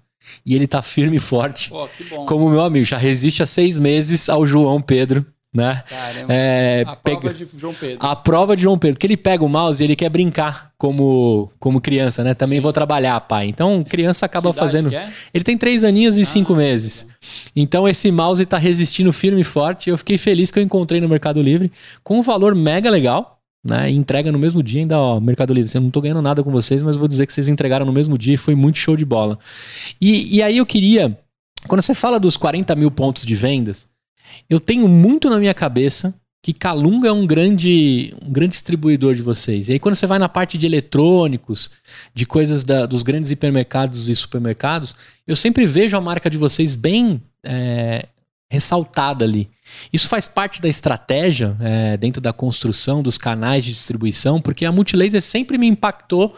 [SPEAKER 1] E ele tá firme e forte. Pô, como meu amigo, já resiste há seis meses ao João Pedro, né?
[SPEAKER 2] Caramba. É, a pega... prova de João Pedro.
[SPEAKER 1] A prova de João Pedro. Que ele pega o mouse e ele quer brincar como, como criança, né? Também Sim. vou trabalhar, pai. Então, criança acaba fazendo. É? Ele tem três aninhos e ah, cinco meses. Então, esse mouse tá resistindo firme e forte. Eu fiquei feliz que eu encontrei no Mercado Livre com um valor mega legal né? Entrega no mesmo dia, ainda, ó, Mercado Livre, eu não tô ganhando nada com vocês, mas vou dizer que vocês entregaram no mesmo dia e foi muito show de bola. E, e aí eu queria, quando você fala dos 40 mil pontos de vendas, eu tenho muito na minha cabeça que Calunga é um grande, um grande distribuidor de vocês. E aí, quando você vai na parte de eletrônicos, de coisas da, dos grandes hipermercados e supermercados, eu sempre vejo a marca de vocês bem é, ressaltada ali. Isso faz parte da estratégia é, dentro da construção dos canais de distribuição, porque a Multilaser sempre me impactou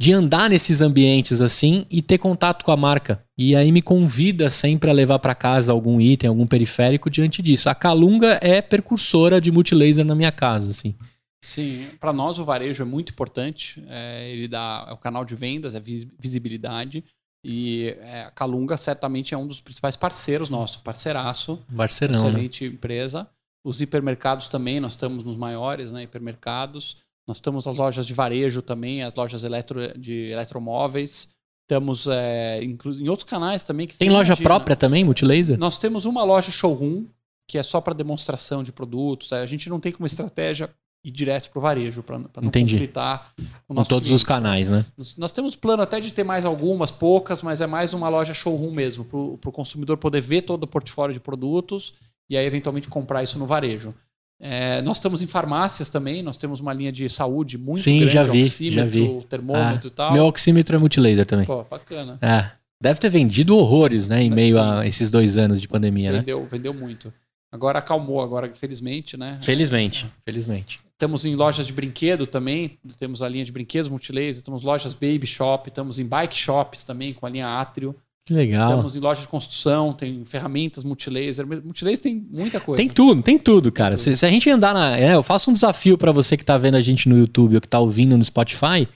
[SPEAKER 1] de andar nesses ambientes assim e ter contato com a marca. E aí me convida sempre a levar para casa algum item, algum periférico diante disso. A Calunga é precursora de Multilaser na minha casa, assim.
[SPEAKER 2] Sim, para nós o varejo é muito importante. É, ele dá é o canal de vendas, é visibilidade. E é, a Calunga certamente é um dos principais parceiros nosso, parceiraço.
[SPEAKER 1] Parceirão,
[SPEAKER 2] né? Excelente né? empresa. Os hipermercados também, nós estamos nos maiores, né? Hipermercados. Nós estamos as lojas de varejo também, as lojas eletro, de eletromóveis. Estamos é, em outros canais também. Que
[SPEAKER 1] Tem loja imagina. própria também, Multilaser?
[SPEAKER 2] Nós temos uma loja showroom, que é só para demonstração de produtos. A gente não tem como estratégia ir direto para o varejo, para não Entendi. conflitar
[SPEAKER 1] com, com todos cliente. os canais, né?
[SPEAKER 2] Nós, nós, temos plano até de ter mais algumas, poucas, mas é mais uma loja showroom mesmo, para o consumidor poder ver todo o portfólio de produtos e aí eventualmente comprar isso no varejo. É, nós estamos em farmácias também, nós temos uma linha de saúde muito
[SPEAKER 1] Sim,
[SPEAKER 2] grande,
[SPEAKER 1] já vi, já vi.
[SPEAKER 2] termômetro ah, e tal.
[SPEAKER 1] Meu oxímetro é multilaser também.
[SPEAKER 2] Pô, bacana.
[SPEAKER 1] É, deve ter vendido horrores, né, em meio Sim. a esses dois anos de pandemia,
[SPEAKER 2] vendeu,
[SPEAKER 1] né?
[SPEAKER 2] Vendeu muito. Agora acalmou, agora felizmente, né?
[SPEAKER 1] Felizmente, é. felizmente.
[SPEAKER 2] Estamos em lojas de brinquedo também, temos a linha de brinquedos multilaser, temos lojas baby shop, estamos em bike shops também com a linha Atrio.
[SPEAKER 1] Legal.
[SPEAKER 2] Estamos em lojas de construção, tem ferramentas multilaser. Multilaser tem muita coisa.
[SPEAKER 1] Tem tudo, tem tudo, cara. Tem tudo. Se, se, a gente andar na. É, eu faço um desafio para você que tá vendo a gente no YouTube ou que tá ouvindo no Spotify.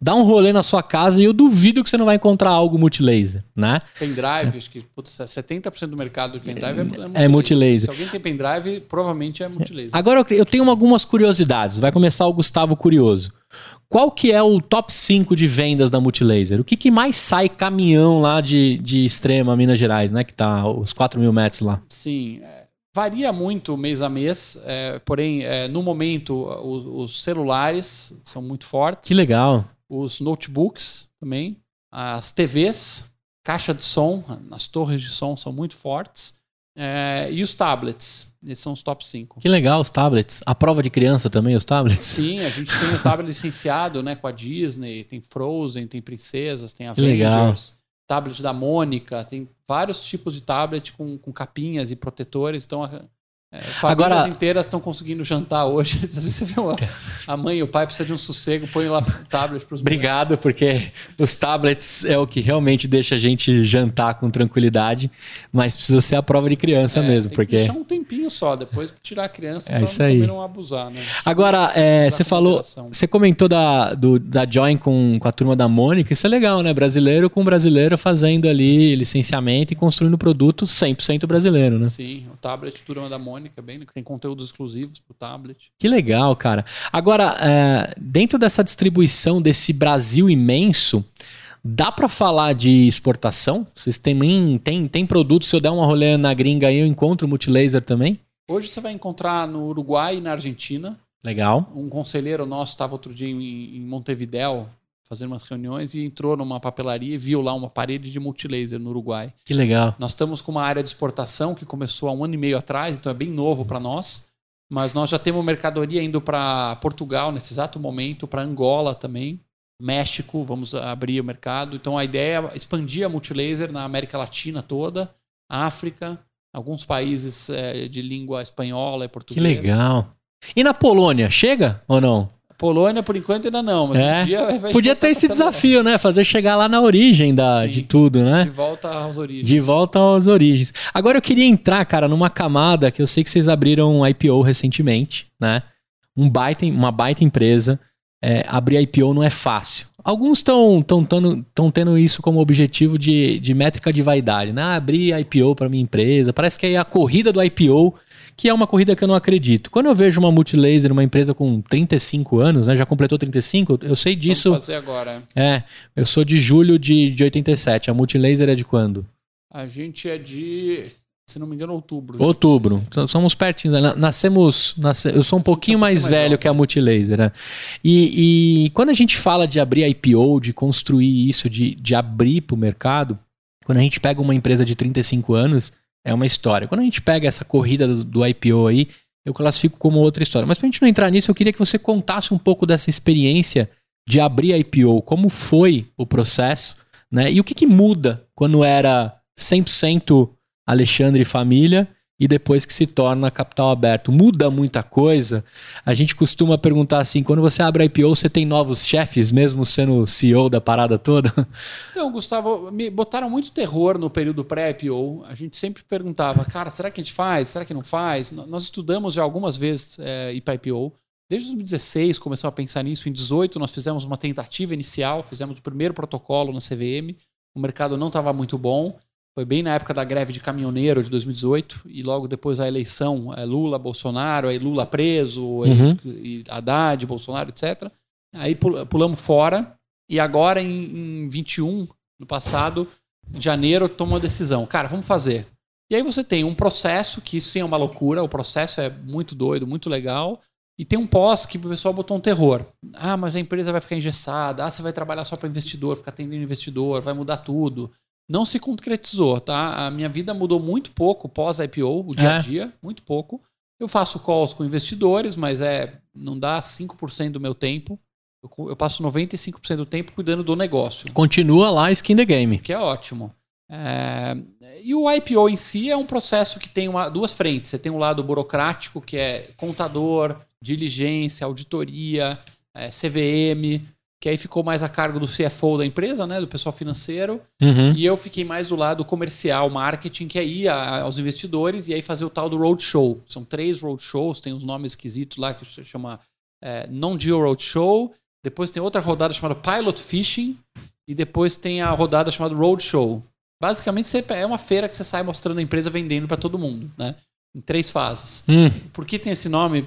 [SPEAKER 1] Dá um rolê na sua casa e eu duvido que você não vai encontrar algo multilaser, né?
[SPEAKER 2] Pendrive, acho que putz, 70% do mercado de pendrive é, é multilaser.
[SPEAKER 1] É multilaser. Se
[SPEAKER 2] alguém tem pendrive, provavelmente é multilaser.
[SPEAKER 1] Agora eu tenho algumas curiosidades. Vai começar o Gustavo Curioso. Qual que é o top 5 de vendas da Multilaser? O que, que mais sai caminhão lá de, de Extrema, Minas Gerais, né? Que tá os 4 mil metros lá.
[SPEAKER 2] Sim, é, varia muito mês a mês, é, porém, é, no momento, os, os, celulares são muito fortes.
[SPEAKER 1] Que legal
[SPEAKER 2] os notebooks também, as TVs, caixa de som, as torres de som são muito fortes. É, e os tablets, esses são os top 5.
[SPEAKER 1] Que legal, os tablets. A prova de criança também, os tablets?
[SPEAKER 2] Sim, a gente tem o tablet licenciado né, com a Disney, tem Frozen, tem Princesas, tem Avengers, tablet da Mônica, tem vários tipos de tablet com, com capinhas e protetores. Então, é, famílias Agora, inteiras estão conseguindo jantar hoje. [LAUGHS] Às vezes você vê uma, a mãe e o pai precisam de um sossego, põe lá tablet para os
[SPEAKER 1] Obrigado, porque os tablets é o que realmente deixa a gente jantar com tranquilidade, mas precisa ser a prova de criança é, mesmo. Porque...
[SPEAKER 2] deixar um tempinho só, depois tirar a criança
[SPEAKER 1] é isso aí.
[SPEAKER 2] não abusar. Né?
[SPEAKER 1] Agora, é, você falou, você comentou da, do, da Join com, com a turma da Mônica, isso é legal, né? Brasileiro com brasileiro fazendo ali licenciamento e construindo produto 100% brasileiro, né?
[SPEAKER 2] Sim, o tablet turma da Mônica Mônica, bem, tem conteúdos exclusivos para o tablet.
[SPEAKER 1] Que legal, cara. Agora, é, dentro dessa distribuição desse Brasil imenso, dá para falar de exportação? Vocês têm, tem, tem produtos, se eu der uma rolê na gringa aí, eu encontro multilaser também?
[SPEAKER 2] Hoje você vai encontrar no Uruguai e na Argentina.
[SPEAKER 1] Legal.
[SPEAKER 2] Um conselheiro nosso estava outro dia em, em Montevidéu, fazendo umas reuniões e entrou numa papelaria e viu lá uma parede de multilaser no Uruguai.
[SPEAKER 1] Que legal.
[SPEAKER 2] Nós estamos com uma área de exportação que começou há um ano e meio atrás, então é bem novo para nós. Mas nós já temos mercadoria indo para Portugal nesse exato momento, para Angola também, México, vamos abrir o mercado. Então a ideia é expandir a multilaser na América Latina toda, África, alguns países é, de língua espanhola e portuguesa.
[SPEAKER 1] Que legal. E na Polônia, chega ou não?
[SPEAKER 2] Polônia, por enquanto, ainda não. Mas
[SPEAKER 1] é. um dia vai Podia ter esse desafio, né? Fazer chegar lá na origem da, de tudo, né?
[SPEAKER 2] De volta às origens.
[SPEAKER 1] De volta às origens. Agora eu queria entrar, cara, numa camada que eu sei que vocês abriram um IPO recentemente, né? Um baita, uma baita empresa. É, abrir IPO não é fácil. Alguns estão tendo isso como objetivo de, de métrica de vaidade, né? Ah, abrir IPO para minha empresa. Parece que é a corrida do IPO que é uma corrida que eu não acredito. Quando eu vejo uma Multilaser, uma empresa com 35 anos, né, já completou 35, eu sei disso.
[SPEAKER 2] Vamos fazer agora.
[SPEAKER 1] É, eu sou de julho de, de 87. A Multilaser é de quando?
[SPEAKER 2] A gente é de, se não me engano, outubro.
[SPEAKER 1] Outubro. Então, somos pertinhos. Né? Nascemos, nasce... eu sou um pouquinho mais, mais velho que a Multilaser. Né? E, e, quando a gente fala de abrir IPO, de construir isso, de, de abrir para o mercado, quando a gente pega uma empresa de 35 anos, é uma história. Quando a gente pega essa corrida do, do IPO aí, eu classifico como outra história. Mas para a gente não entrar nisso, eu queria que você contasse um pouco dessa experiência de abrir a IPO, como foi o processo, né? E o que, que muda quando era 100% Alexandre e família e depois que se torna capital aberto. Muda muita coisa. A gente costuma perguntar assim: quando você abre a IPO, você tem novos chefes, mesmo sendo CEO da parada toda?
[SPEAKER 2] Então, Gustavo, me botaram muito terror no período pré-IPO. A gente sempre perguntava, cara, será que a gente faz? Será que não faz? Nós estudamos já algumas vezes é, para IPO. Desde 2016 começamos a pensar nisso. Em 2018 nós fizemos uma tentativa inicial, fizemos o primeiro protocolo na CVM. O mercado não estava muito bom. Foi bem na época da greve de caminhoneiro de 2018 e logo depois a eleição, é Lula, Bolsonaro, aí Lula preso, uhum. e, e Haddad, Bolsonaro, etc. Aí pulamos fora e agora em, em 21, no passado, em janeiro, tomou a decisão. Cara, vamos fazer. E aí você tem um processo, que isso sim é uma loucura, o processo é muito doido, muito legal, e tem um pós que o pessoal botou um terror. Ah, mas a empresa vai ficar engessada, ah, você vai trabalhar só para investidor, ficar atendendo investidor, vai mudar tudo não se concretizou, tá? A minha vida mudou muito pouco pós-IPO, o dia a é. dia, muito pouco. Eu faço calls com investidores, mas é não dá 5% do meu tempo. Eu, eu passo 95% do tempo cuidando do negócio.
[SPEAKER 1] Continua lá skin the game.
[SPEAKER 2] Que é ótimo. É... E o IPO em si é um processo que tem uma, duas frentes. Você tem um lado burocrático, que é contador, diligência, auditoria, é, CVM que aí ficou mais a cargo do CFO da empresa, né, do pessoal financeiro, uhum. e eu fiquei mais do lado comercial, marketing, que é ir aos investidores e aí fazer o tal do roadshow. São três roadshows, tem uns nomes esquisitos lá que se chama é, Non-Deal Roadshow, depois tem outra rodada chamada Pilot Fishing, e depois tem a rodada chamada Roadshow. Basicamente é uma feira que você sai mostrando a empresa vendendo para todo mundo, né? Em três fases. Hum. Por que tem esse nome?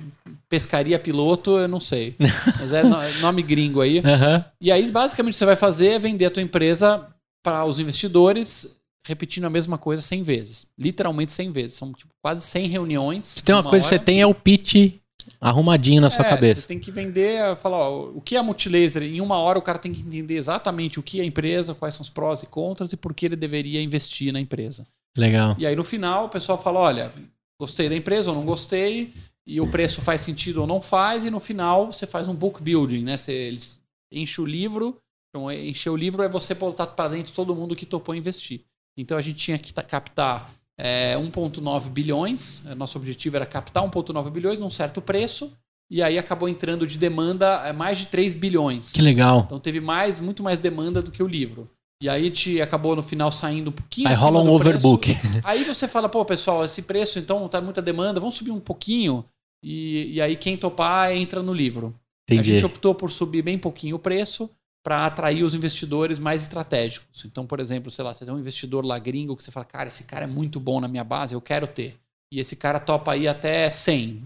[SPEAKER 2] Pescaria piloto, eu não sei. [LAUGHS] Mas é nome gringo aí. Uhum. E aí, basicamente, você vai fazer é vender a tua empresa para os investidores, repetindo a mesma coisa 100 vezes. Literalmente 100 vezes. São tipo, quase 100 reuniões.
[SPEAKER 1] Se tem uma, uma coisa hora. que você tem é o pitch arrumadinho na é, sua cabeça.
[SPEAKER 2] Você tem que vender, falar, ó, o que é a multilaser? Em uma hora o cara tem que entender exatamente o que é a empresa, quais são os prós e contras e por que ele deveria investir na empresa.
[SPEAKER 1] Legal.
[SPEAKER 2] E aí no final o pessoal fala, olha, gostei da empresa ou não gostei, e o preço faz sentido ou não faz, e no final você faz um book building, né? Você eles enche o livro, então encher o livro é você botar para dentro todo mundo que topou investir. Então a gente tinha que captar é, 1,9 bilhões. Nosso objetivo era captar 1,9 bilhões num certo preço. E aí acabou entrando de demanda é, mais de 3 bilhões.
[SPEAKER 1] Que legal.
[SPEAKER 2] Então teve mais, muito mais demanda do que o livro. E aí gente acabou no final saindo um pouquinho.
[SPEAKER 1] Aí rola um overbook.
[SPEAKER 2] Aí você fala, pô, pessoal, esse preço então tá muita demanda, vamos subir um pouquinho. E, e aí quem topar entra no livro. Entendi. A gente optou por subir bem pouquinho o preço para atrair os investidores mais estratégicos. Então, por exemplo, sei lá, você tem um investidor lá gringo que você fala, cara, esse cara é muito bom na minha base, eu quero ter. E esse cara topa aí até 100.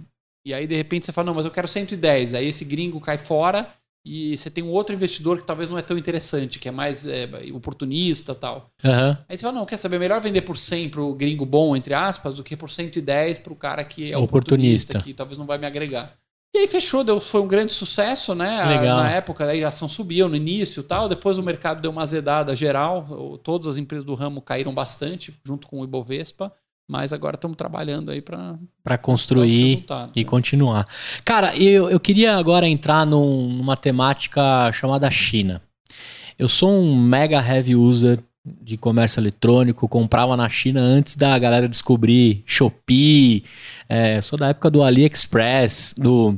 [SPEAKER 2] E aí, de repente, você fala, não, mas eu quero 110. Aí esse gringo cai fora e você tem um outro investidor que talvez não é tão interessante, que é mais é, oportunista tal.
[SPEAKER 1] Uhum.
[SPEAKER 2] Aí você fala, não, quer saber, melhor vender por 100 pro gringo bom, entre aspas, do que por 110 pro cara que é oportunista, oportunista que talvez não vai me agregar. E aí fechou, deu, foi um grande sucesso, né?
[SPEAKER 1] Legal.
[SPEAKER 2] Na época aí a ação subia no início tal, depois o mercado deu uma azedada geral, todas as empresas do ramo caíram bastante, junto com o Ibovespa, mas agora estamos trabalhando aí para
[SPEAKER 1] para construir e né? continuar. Cara, eu, eu queria agora entrar num, numa temática chamada China. Eu sou um mega heavy user de comércio eletrônico, comprava na China antes da galera descobrir Shopee. É, sou da época do AliExpress, do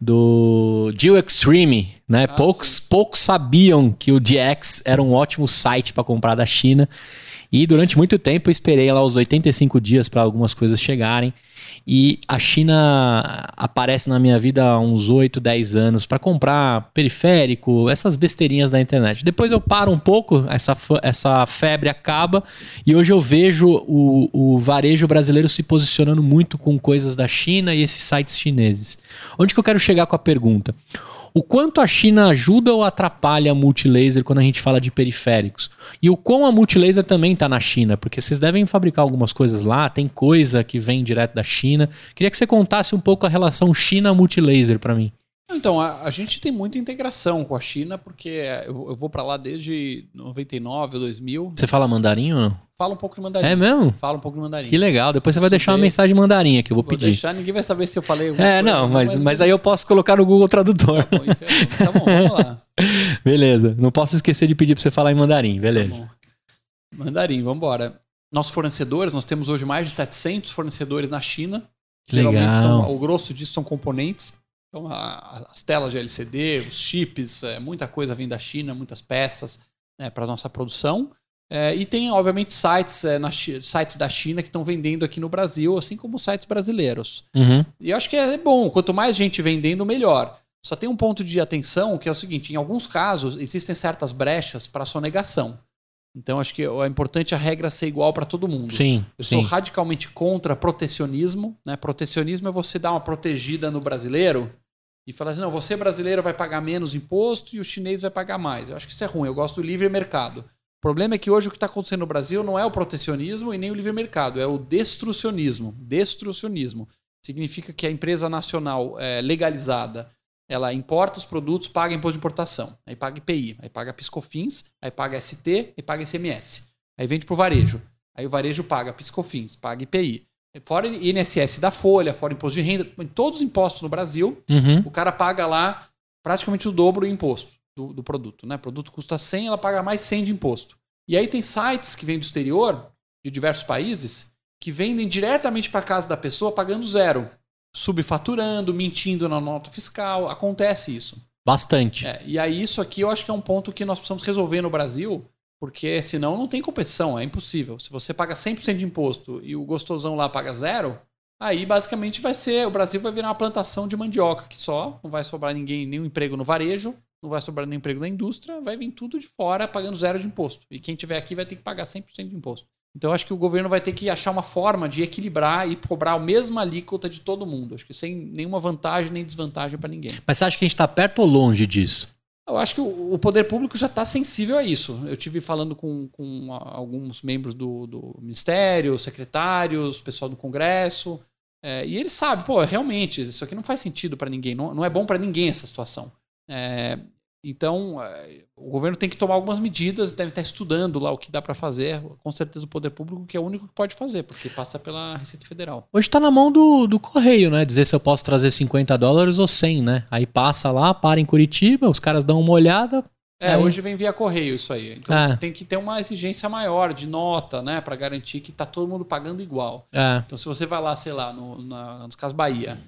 [SPEAKER 1] do Deal Extreme, né? Ah, poucos, poucos sabiam que o DX era um ótimo site para comprar da China. E durante muito tempo eu esperei lá os 85 dias para algumas coisas chegarem. E a China aparece na minha vida há uns 8, 10 anos para comprar periférico, essas besteirinhas da internet. Depois eu paro um pouco, essa, essa febre acaba e hoje eu vejo o, o varejo brasileiro se posicionando muito com coisas da China e esses sites chineses. Onde que eu quero chegar com a pergunta? O quanto a China ajuda ou atrapalha a multilaser quando a gente fala de periféricos. E o quão a multilaser também está na China, porque vocês devem fabricar algumas coisas lá, tem coisa que vem direto da China. Queria que você contasse um pouco a relação China-multilaser para mim.
[SPEAKER 2] Então, a, a, gente tem muita integração com a China, porque eu, eu vou para lá desde 99 ou 2000.
[SPEAKER 1] Você fala mandarim ou não?
[SPEAKER 2] Fala um pouco de mandarim.
[SPEAKER 1] É mesmo?
[SPEAKER 2] Fala um pouco de mandarim.
[SPEAKER 1] Que legal. Depois você vai deixar uma mensagem mandarim que eu vou, vou pedir.
[SPEAKER 2] deixar, ninguém vai saber se eu falei
[SPEAKER 1] É, não, mas, mas, mas aí eu posso colocar no Google Tradutor. Tá bom, tá bom vamos lá. [LAUGHS] Beleza. Não posso esquecer de pedir para você falar em mandarim. Beleza. Tá
[SPEAKER 2] mandarim, vamos embora. Nossos fornecedores, nós temos hoje mais de 700 fornecedores na China.
[SPEAKER 1] Legal. Geralmente são,
[SPEAKER 2] o grosso disso são componentes então, a, as telas de LCD, os chips, é, muita coisa vem da China, muitas peças né, para nossa produção. É, e tem, obviamente, sites, é, na, sites da China que estão vendendo aqui no Brasil, assim como sites brasileiros.
[SPEAKER 1] Uhum.
[SPEAKER 2] E eu acho que é bom, quanto mais gente vendendo, melhor. Só tem um ponto de atenção que é o seguinte: em alguns casos, existem certas brechas para sonegação. Então, acho que é importante a regra ser igual para todo mundo.
[SPEAKER 1] Sim.
[SPEAKER 2] Eu
[SPEAKER 1] sim.
[SPEAKER 2] sou radicalmente contra protecionismo. Né? Protecionismo é você dar uma protegida no brasileiro e falar assim: não, você brasileiro vai pagar menos imposto e o chinês vai pagar mais. Eu acho que isso é ruim. Eu gosto do livre mercado. O problema é que hoje o que está acontecendo no Brasil não é o protecionismo e nem o livre mercado, é o destrucionismo. Destrucionismo. Significa que a empresa nacional é, legalizada ela importa os produtos, paga imposto de importação, aí paga IPI, aí paga Piscofins, aí paga ST e paga ICMS. Aí vende para o varejo. Aí o varejo paga Piscofins, paga IPI. Fora INSS da Folha, fora imposto de renda, todos os impostos no Brasil,
[SPEAKER 1] uhum.
[SPEAKER 2] o cara paga lá praticamente o dobro do imposto do, do produto. Né? O produto custa 100, ela paga mais 100 de imposto. E aí tem sites que vêm do exterior, de diversos países, que vendem diretamente para casa da pessoa pagando zero subfaturando, mentindo na nota fiscal. Acontece isso.
[SPEAKER 1] Bastante.
[SPEAKER 2] É, e aí, isso aqui eu acho que é um ponto que nós precisamos resolver no Brasil, porque senão não tem competição, é impossível. Se você paga 100% de imposto e o gostosão lá paga zero, aí basicamente vai ser. O Brasil vai virar uma plantação de mandioca que só, não vai sobrar ninguém, nenhum emprego no varejo, não vai sobrar nenhum emprego na indústria, vai vir tudo de fora pagando zero de imposto. E quem tiver aqui vai ter que pagar 100% de imposto. Então acho que o governo vai ter que achar uma forma de equilibrar e cobrar a mesma alíquota de todo mundo. Acho que sem nenhuma vantagem nem desvantagem para ninguém.
[SPEAKER 1] Mas você acha que a gente está perto ou longe disso?
[SPEAKER 2] Eu acho que o, poder público já está sensível a isso. Eu tive falando com, com alguns membros do, do Ministério, secretários, pessoal do Congresso, é, e eles sabem, pô, realmente, isso aqui não faz sentido para ninguém, não, não é bom para ninguém essa situação. É, então, é, o governo tem que tomar algumas medidas, deve estar estudando lá o que dá para fazer. Com certeza, o poder público que é o único que pode fazer, porque passa pela Receita Federal.
[SPEAKER 1] Hoje está na mão do, do correio, né? Dizer se eu posso trazer 50 dólares ou 100, né? Aí passa lá, para em Curitiba, os caras dão uma olhada,
[SPEAKER 2] É,
[SPEAKER 1] Aí-
[SPEAKER 2] hoje vem via correio isso aí. Então
[SPEAKER 1] É.
[SPEAKER 2] tem que ter uma exigência maior de nota, né? Pra garantir que tá todo mundo pagando igual.
[SPEAKER 1] É.
[SPEAKER 2] Então, se você vai lá, sei lá, no, na, nos Casas Bahia,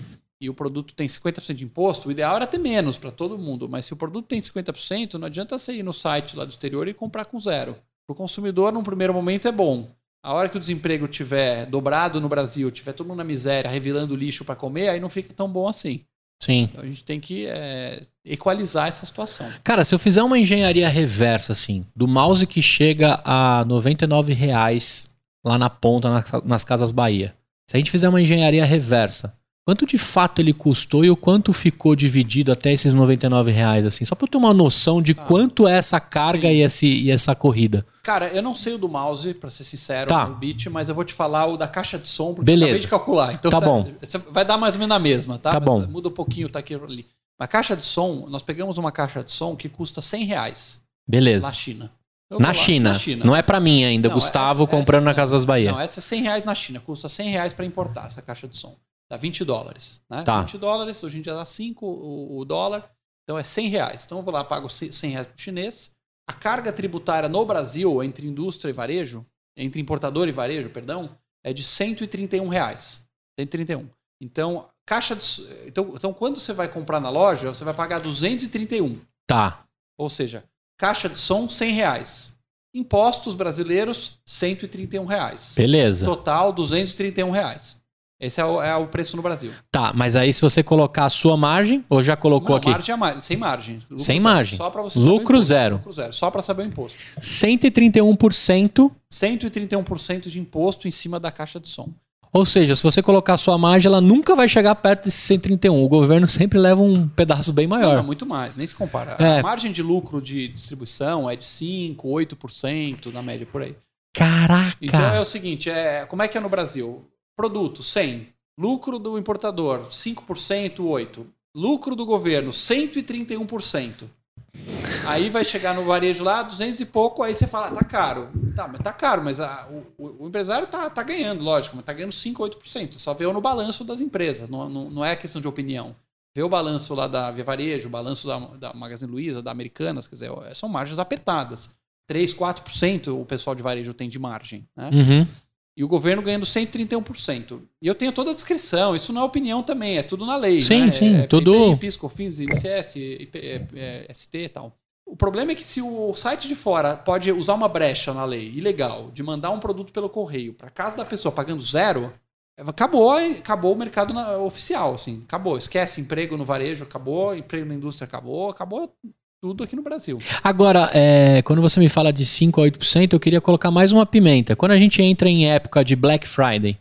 [SPEAKER 2] e o produto tem 50% de imposto, o ideal era ter menos para todo mundo. Mas se o produto tem 50%, não adianta você ir no site lá do exterior e comprar com zero. Para o consumidor, num primeiro momento, é bom. A hora que o desemprego tiver dobrado no Brasil, tiver todo mundo na miséria, revelando lixo para comer, aí não fica tão bom assim.
[SPEAKER 1] Sim.
[SPEAKER 2] Então a gente tem que é, equalizar essa situação.
[SPEAKER 1] Cara, se eu fizer uma engenharia reversa, assim, do mouse que chega a 99 reais lá na ponta, nas, nas Casas Bahia. Se a gente fizer uma engenharia reversa, quanto de fato ele custou e o quanto ficou dividido até esses 99 reais, assim? Só pra eu ter uma noção de
[SPEAKER 2] Ah.
[SPEAKER 1] quanto é essa carga
[SPEAKER 2] Sim.
[SPEAKER 1] e, esse, e essa corrida.
[SPEAKER 2] Cara, eu não sei o do mouse, para ser sincero,
[SPEAKER 1] Tá.
[SPEAKER 2] o bit, mas eu vou te falar o da caixa de som, porque
[SPEAKER 1] Beleza.
[SPEAKER 2] eu acabei de calcular. Então
[SPEAKER 1] Tá
[SPEAKER 2] você-
[SPEAKER 1] bom.
[SPEAKER 2] você vai dar mais ou menos na mesma, tá?
[SPEAKER 1] Tá
[SPEAKER 2] Mas
[SPEAKER 1] bom.
[SPEAKER 2] Muda um pouquinho, tá aqui ali. A caixa de som, nós pegamos uma caixa de som que custa 100 reais
[SPEAKER 1] Beleza.
[SPEAKER 2] na China.
[SPEAKER 1] Na China.
[SPEAKER 2] Na China.
[SPEAKER 1] Não é pra mim ainda,
[SPEAKER 2] Não,
[SPEAKER 1] Gustavo
[SPEAKER 2] essa-
[SPEAKER 1] comprando
[SPEAKER 2] essa-
[SPEAKER 1] na Casa das Bahia.
[SPEAKER 2] Não, essa é 100 reais na China. Custa 100 reais para importar essa caixa de som. Dá 20 dólares. Né?
[SPEAKER 1] Tá.
[SPEAKER 2] 20 dólares, hoje em dia dá 5 o, o dólar. Então é 100 reais. Então eu vou lá, pago 100 reais pro chinês. A carga tributária no Brasil, entre indústria e varejo, entre importador e varejo, perdão, é de 131 reais. 131. Então, caixa de, então, então, quando você vai comprar na loja, você vai pagar 231.
[SPEAKER 1] Tá.
[SPEAKER 2] Ou seja, caixa de som, 100 reais. Impostos brasileiros, 131 reais.
[SPEAKER 1] Beleza.
[SPEAKER 2] Total, 231 reais. Esse é o, é o preço no Brasil.
[SPEAKER 1] Tá, mas aí se você colocar a sua margem, ou já colocou
[SPEAKER 2] Não,
[SPEAKER 1] aqui?
[SPEAKER 2] margem é ma- sem margem. Lucro
[SPEAKER 1] Sem
[SPEAKER 2] zero.
[SPEAKER 1] margem.
[SPEAKER 2] Só para você saber o
[SPEAKER 1] Lucro zero.
[SPEAKER 2] Lucro zero. Só para saber o imposto.
[SPEAKER 1] 131%.
[SPEAKER 2] 131% de imposto em cima da caixa de som.
[SPEAKER 1] Ou seja, se você colocar a sua margem, ela nunca vai chegar perto desse 131. O governo sempre leva um pedaço bem
[SPEAKER 2] Não,
[SPEAKER 1] maior.
[SPEAKER 2] não, muito mais, nem se compara.
[SPEAKER 1] É.
[SPEAKER 2] A margem de lucro de distribuição é de 5, 8% na média por aí.
[SPEAKER 1] Caraca!
[SPEAKER 2] Então é o seguinte, é, como é que é no Brasil? Produto 100, lucro do importador 5%, 8. Lucro do governo 131%. Aí vai chegar no varejo lá, 200 e pouco, aí você fala, tá caro. Tá, mas tá caro, mas a- o, o- empresário tá, tá ganhando, lógico, mas tá ganhando 5, 8%. Só vê no balanço das empresas, não, não, não é questão de opinião. Vê o balanço lá da Via Varejo, o balanço da, da Magazine Luiza, da Americanas, quer dizer, são margens apertadas. 3, 4% o pessoal de varejo tem de margem. Né?
[SPEAKER 1] Uhum.
[SPEAKER 2] E o governo ganhando 131%. E eu tenho toda a descrição, isso não é opinião também, é tudo na lei.
[SPEAKER 1] Sim,
[SPEAKER 2] né?
[SPEAKER 1] sim,
[SPEAKER 2] é,
[SPEAKER 1] tudo-
[SPEAKER 2] PPI, PIS, COFINS, INCS, IP, é, é, ST e tal. O problema é que se o site de fora pode usar uma brecha na lei ilegal de mandar um produto pelo correio para casa da pessoa pagando zero, acabou, acabou o mercado na- oficial, assim, acabou. Esquece emprego no varejo, acabou, emprego na indústria acabou, acabou tudo aqui no Brasil.
[SPEAKER 1] Agora, é, quando você me fala de 5 a 8%, eu queria colocar mais uma pimenta. Quando a gente entra em época de Black Friday,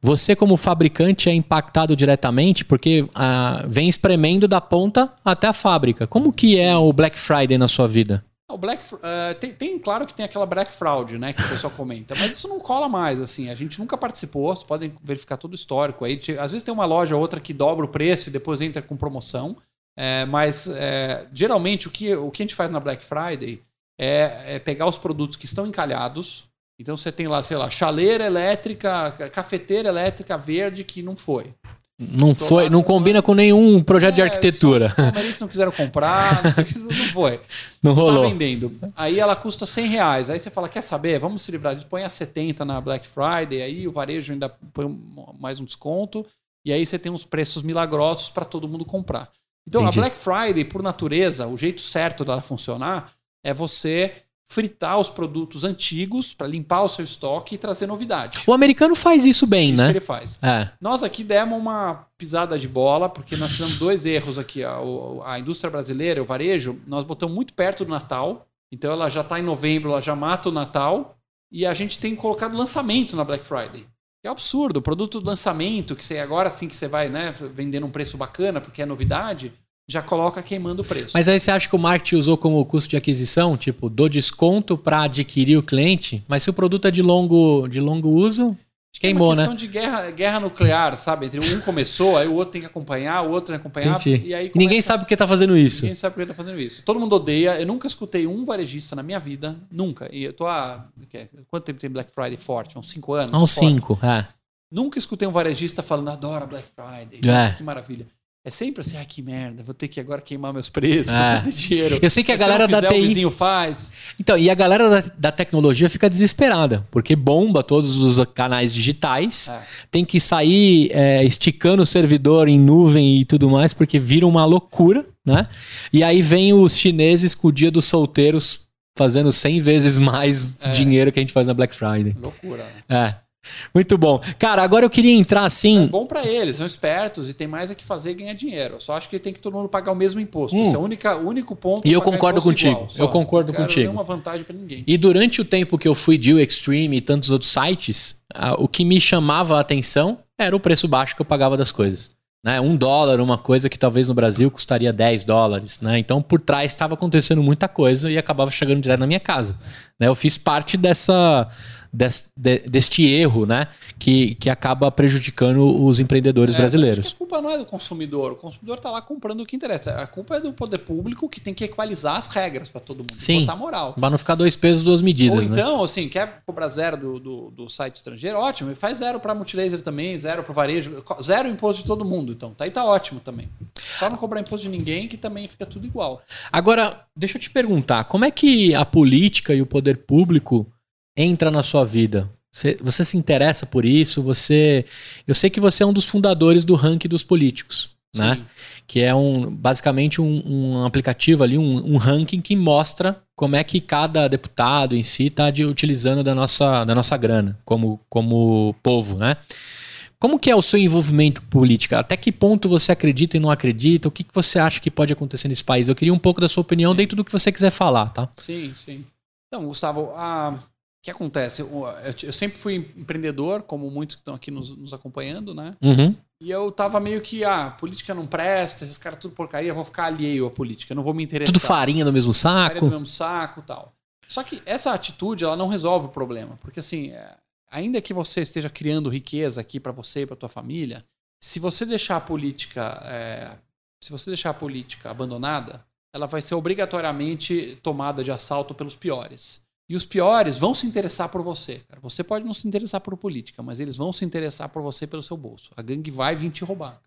[SPEAKER 1] você como fabricante é impactado diretamente porque ah, vem espremendo da ponta até a fábrica. Como que é o Black Friday na sua vida?
[SPEAKER 2] O Black, eh, tem, tem- claro que tem aquela Black Fraud, né, que o pessoal comenta, mas isso não cola mais, assim, a gente nunca participou, vocês podem verificar todo o histórico aí, às vezes tem uma loja ou outra que dobra o preço e depois entra com promoção, eh, mas eh, geralmente o que, o que a gente faz na Black Friday é, é pegar os produtos que estão encalhados, então você tem lá, sei lá, chaleira elétrica, ca- cafeteira elétrica verde que não foi.
[SPEAKER 1] Não
[SPEAKER 2] Tô
[SPEAKER 1] foi,
[SPEAKER 2] lá
[SPEAKER 1] não
[SPEAKER 2] com-
[SPEAKER 1] combina com nenhum projeto de
[SPEAKER 2] É,
[SPEAKER 1] arquitetura.
[SPEAKER 2] Os palmeirenses não quiseram comprar, não, sei não foi. [LAUGHS]
[SPEAKER 1] Não
[SPEAKER 2] Tá
[SPEAKER 1] rolou.
[SPEAKER 2] vendendo. Aí ela custa 100 reais. Aí você fala, quer saber? Vamos se livrar disso. Põe a 70 na Black Friday. Aí o varejo ainda põe mais um desconto. E aí você tem uns preços milagrosos para todo mundo comprar. Então
[SPEAKER 1] Entendi.
[SPEAKER 2] a Black Friday, por natureza, o jeito certo dela funcionar é você fritar os produtos antigos para limpar o seu estoque e trazer novidade.
[SPEAKER 1] O americano faz isso bem,
[SPEAKER 2] Isso que
[SPEAKER 1] né?
[SPEAKER 2] ele faz.
[SPEAKER 1] É.
[SPEAKER 2] Nós aqui demos uma pisada de bola, porque nós fizemos dois erros aqui. A, a indústria brasileira, o varejo, nós botamos muito perto do Natal. Então ela já está em novembro, ela já mata o Natal. E a gente tem colocado lançamento na Black Friday. É absurdo. O produto do lançamento, que você agora sim que você vai né, vendendo um preço bacana, porque é novidade, já coloca queimando o preço.
[SPEAKER 1] Mas aí você acha que o marketing usou como custo de aquisição? Tipo, dou desconto para adquirir o cliente, mas se o produto é de longo, de longo uso, queimou,
[SPEAKER 2] é uma
[SPEAKER 1] né?
[SPEAKER 2] questão de guerra, guerra nuclear, sabe? Entre um começou, aí o outro tem que acompanhar, o outro tem que acompanhar.
[SPEAKER 1] Entendi.
[SPEAKER 2] E aí
[SPEAKER 1] E ninguém
[SPEAKER 2] começa-
[SPEAKER 1] sabe por que tá fazendo isso.
[SPEAKER 2] Ninguém sabe por que tá fazendo isso. Todo mundo odeia. Eu nunca escutei um varejista na minha vida. Nunca. E eu tô há. que- Quanto tempo tem Black Friday forte? Uns 5 anos?
[SPEAKER 1] Há uns cinco, é.
[SPEAKER 2] Nunca escutei um varejista falando, adoro a Black Friday.
[SPEAKER 1] É.
[SPEAKER 2] Nossa, que maravilha. É sempre assim, ah, que merda, vou ter que agora queimar meus preços,
[SPEAKER 1] É.
[SPEAKER 2] vou perder dinheiro.
[SPEAKER 1] Eu sei que a galera da
[SPEAKER 2] fizer, O
[SPEAKER 1] TI
[SPEAKER 2] vizinho faz.
[SPEAKER 1] Então, e a galera da, da tecnologia fica desesperada, porque bomba todos os canais digitais,
[SPEAKER 2] É.
[SPEAKER 1] tem que sair é, esticando o servidor em nuvem e tudo mais, porque vira uma loucura, né? E aí vem os chineses com o dia dos solteiros fazendo 100 vezes mais
[SPEAKER 2] É.
[SPEAKER 1] dinheiro que a gente faz na Black Friday.
[SPEAKER 2] Loucura. né?
[SPEAKER 1] É. Muito bom. Cara, agora eu queria entrar
[SPEAKER 2] É
[SPEAKER 1] assim.
[SPEAKER 2] bom pra eles, são espertos e tem mais a que fazer e ganhar dinheiro. Eu só acho que tem que todo mundo pagar o mesmo imposto.
[SPEAKER 1] Hum.
[SPEAKER 2] Esse é o única- o único ponto.
[SPEAKER 1] E eu concordo contigo.
[SPEAKER 2] igual.
[SPEAKER 1] Eu concordo
[SPEAKER 2] Não
[SPEAKER 1] contigo.
[SPEAKER 2] nenhuma vantagem pra ninguém.
[SPEAKER 1] E durante o tempo que eu fui de Extreme e tantos outros sites, o que me chamava a atenção era o preço baixo que eu pagava das coisas. Né? Um dólar, uma coisa que talvez no Brasil custaria 10 dólares. Né? Então, por trás estava acontecendo muita coisa e acabava chegando direto na minha casa. Né? Eu fiz parte dessa, des- de- deste erro né? que, que acaba prejudicando os empreendedores
[SPEAKER 2] É,
[SPEAKER 1] brasileiros.
[SPEAKER 2] a culpa não é do consumidor. O consumidor tá lá comprando o que interessa. A culpa é do poder público que tem que equalizar as regras pra todo mundo.
[SPEAKER 1] Sim.
[SPEAKER 2] Botar moral.
[SPEAKER 1] Para não ficar dois pesos, duas medidas.
[SPEAKER 2] Ou
[SPEAKER 1] né?
[SPEAKER 2] então, assim, quer cobrar zero do, do, do site estrangeiro? Ótimo. E faz zero pra multilaser também, zero pro varejo. Zero imposto de todo mundo. Então, tá aí tá ótimo também. Só não cobrar imposto de ninguém que também fica tudo igual.
[SPEAKER 1] Agora, deixa eu te perguntar, como é que a política e o poder público entra na sua vida? Você, você se interessa por isso? Você, eu sei que você é um dos fundadores do ranking dos políticos, né?
[SPEAKER 2] Sim.
[SPEAKER 1] Que é um basicamente um, um aplicativo ali, um, um ranking que mostra como é que cada deputado em si está utilizando da nossa, da nossa grana como, como povo, né? Como que é o seu envolvimento com política? Até que ponto você acredita e não acredita? O que, que você acha que pode acontecer nesse país? Eu queria um pouco da sua opinião
[SPEAKER 2] Sim.
[SPEAKER 1] dentro do que você quiser falar, tá?
[SPEAKER 2] Sim, sim. Então, Gustavo, a- que acontece? Eu, sempre fui empreendedor, como muitos que estão aqui nos, nos acompanhando, né?
[SPEAKER 1] Uhum.
[SPEAKER 2] E eu tava meio que, ah, política não presta, esses caras tudo porcaria, eu vou ficar alheio à política, não vou me interessar.
[SPEAKER 1] Tudo farinha no mesmo
[SPEAKER 2] Farinha
[SPEAKER 1] saco.
[SPEAKER 2] do mesmo saco e tal. Só que essa atitude, ela não resolve o problema. Porque, assim, é, ainda que você esteja criando riqueza aqui pra você e pra tua família, se você deixar a política, é, se você deixar a política abandonada, ela vai ser obrigatoriamente tomada de assalto pelos piores. E os piores vão se interessar por você. Cara. Você pode não se interessar por política, mas eles vão se interessar por você pelo seu bolso. A gangue vai vir te roubar.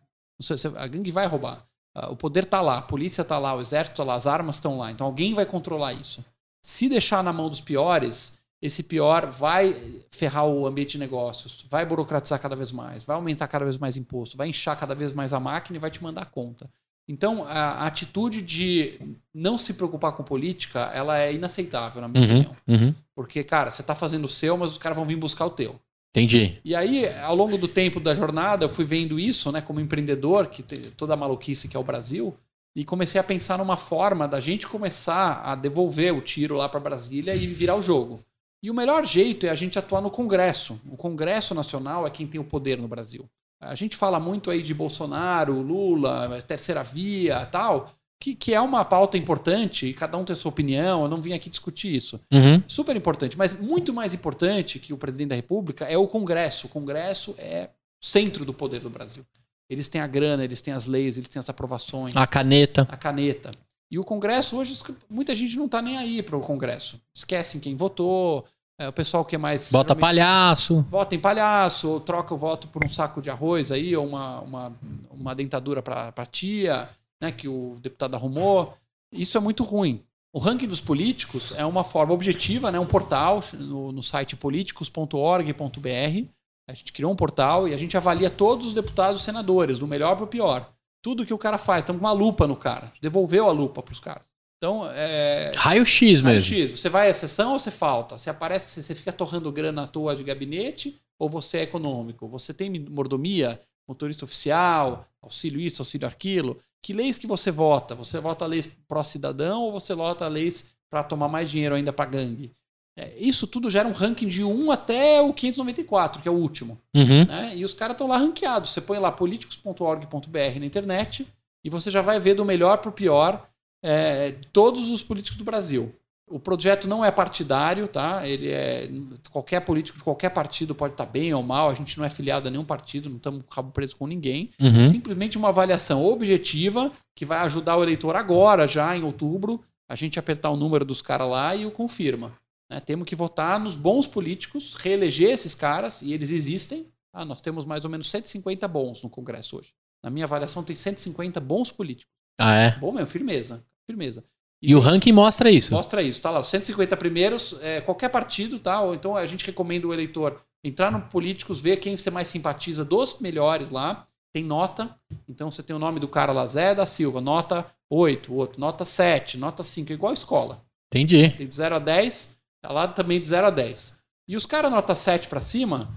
[SPEAKER 2] A gangue vai roubar. Ah, O poder tá lá, a polícia tá lá, o exército tá lá, as armas estão lá. Então alguém vai controlar isso. Se deixar na mão dos piores, esse pior vai ferrar o ambiente de negócios, vai burocratizar cada vez mais, vai aumentar cada vez mais imposto, vai inchar cada vez mais a máquina e vai te mandar conta. Então, a a atitude de não se preocupar com política, ela é inaceitável, na minha
[SPEAKER 1] Uhum,
[SPEAKER 2] opinião.
[SPEAKER 1] uhum.
[SPEAKER 2] Porque, cara, você tá fazendo o seu, mas os caras vão vir buscar o teu.
[SPEAKER 1] Entendi.
[SPEAKER 2] E aí, ao longo do tempo da jornada, eu fui vendo isso, né, como empreendedor, que tem toda a maluquice que é o Brasil, e comecei a pensar numa forma da gente começar a devolver o tiro lá para Brasília e virar o jogo. E o melhor jeito é a gente atuar no Congresso. O Congresso Nacional é quem tem o poder no Brasil. A gente fala muito aí de Bolsonaro, Lula, terceira via, tal, que, que é uma pauta importante e cada um tem a sua opinião. Eu não vim aqui discutir isso
[SPEAKER 1] Uhum.
[SPEAKER 2] super importante, mas muito mais importante que o presidente da República é o Congresso. O Congresso é o centro do poder do Brasil. Eles têm a grana, eles têm as leis, eles têm as aprovações,
[SPEAKER 1] A caneta.
[SPEAKER 2] a caneta. E o Congresso hoje muita gente não está nem aí para o Congresso. Esquecem quem votou, é, o pessoal que é mais
[SPEAKER 1] Bota palhaço.
[SPEAKER 2] vota em palhaço, ou troca o voto por um saco de arroz aí, ou uma, uma, uma dentadura para a tia, né, que o deputado arrumou. Isso é muito ruim. O ranking dos políticos é uma forma objetiva, né, um portal no, no site políticos.org.br. A gente criou um portal e a gente avalia todos os deputados e senadores, do melhor para o pior. Tudo que o cara faz. Estamos com uma lupa no cara. Devolveu a lupa para os caras. Então, é,
[SPEAKER 1] Raio-X mesmo.
[SPEAKER 2] X, você vai à sessão ou você falta? Você aparece, você fica torrando grana à toa de gabinete ou você é econômico? Você tem mordomia, motorista oficial, auxílio isso, auxílio aquilo? Que leis que você vota? Você vota leis pró-cidadão ou você vota leis para tomar mais dinheiro ainda para gangue? É, isso tudo gera um ranking de 1 até o 594, que é o último.
[SPEAKER 1] Uhum.
[SPEAKER 2] Né? E os caras estão lá ranqueados. Você põe lá políticos.org.br na internet e você já vai ver do melhor para o pior é, todos os políticos do Brasil. O projeto não é partidário, tá? Ele é qualquer político de qualquer partido pode estar bem ou mal. A gente não é filiado a nenhum partido, não estamos com rabo preso com ninguém.
[SPEAKER 1] Uhum.
[SPEAKER 2] É simplesmente uma avaliação objetiva que vai ajudar o eleitor agora, já em outubro, a gente apertar o número dos caras lá e o confirma. Né? Temos que votar nos bons políticos, reeleger esses caras, e eles existem. Ah, nós temos mais ou menos 150 bons no Congresso hoje. Na minha avaliação, tem 150 bons políticos.
[SPEAKER 1] Ah, é?
[SPEAKER 2] Bom mesmo, firmeza. Firmeza.
[SPEAKER 1] E, o ranking mostra isso.
[SPEAKER 2] Mostra isso, tá lá. Os 150 primeiros, é, qualquer partido, tá? Ou então a gente recomenda o eleitor entrar no Políticos, ver quem você mais simpatiza dos melhores lá. Tem nota. Então você tem o nome do cara lá, Zé da Silva, nota 8, o outro, nota 7, nota 5, igual a escola.
[SPEAKER 1] Entendi.
[SPEAKER 2] Tem de 0 a 10, tá lá também de 0 a 10. E os caras nota 7 para cima,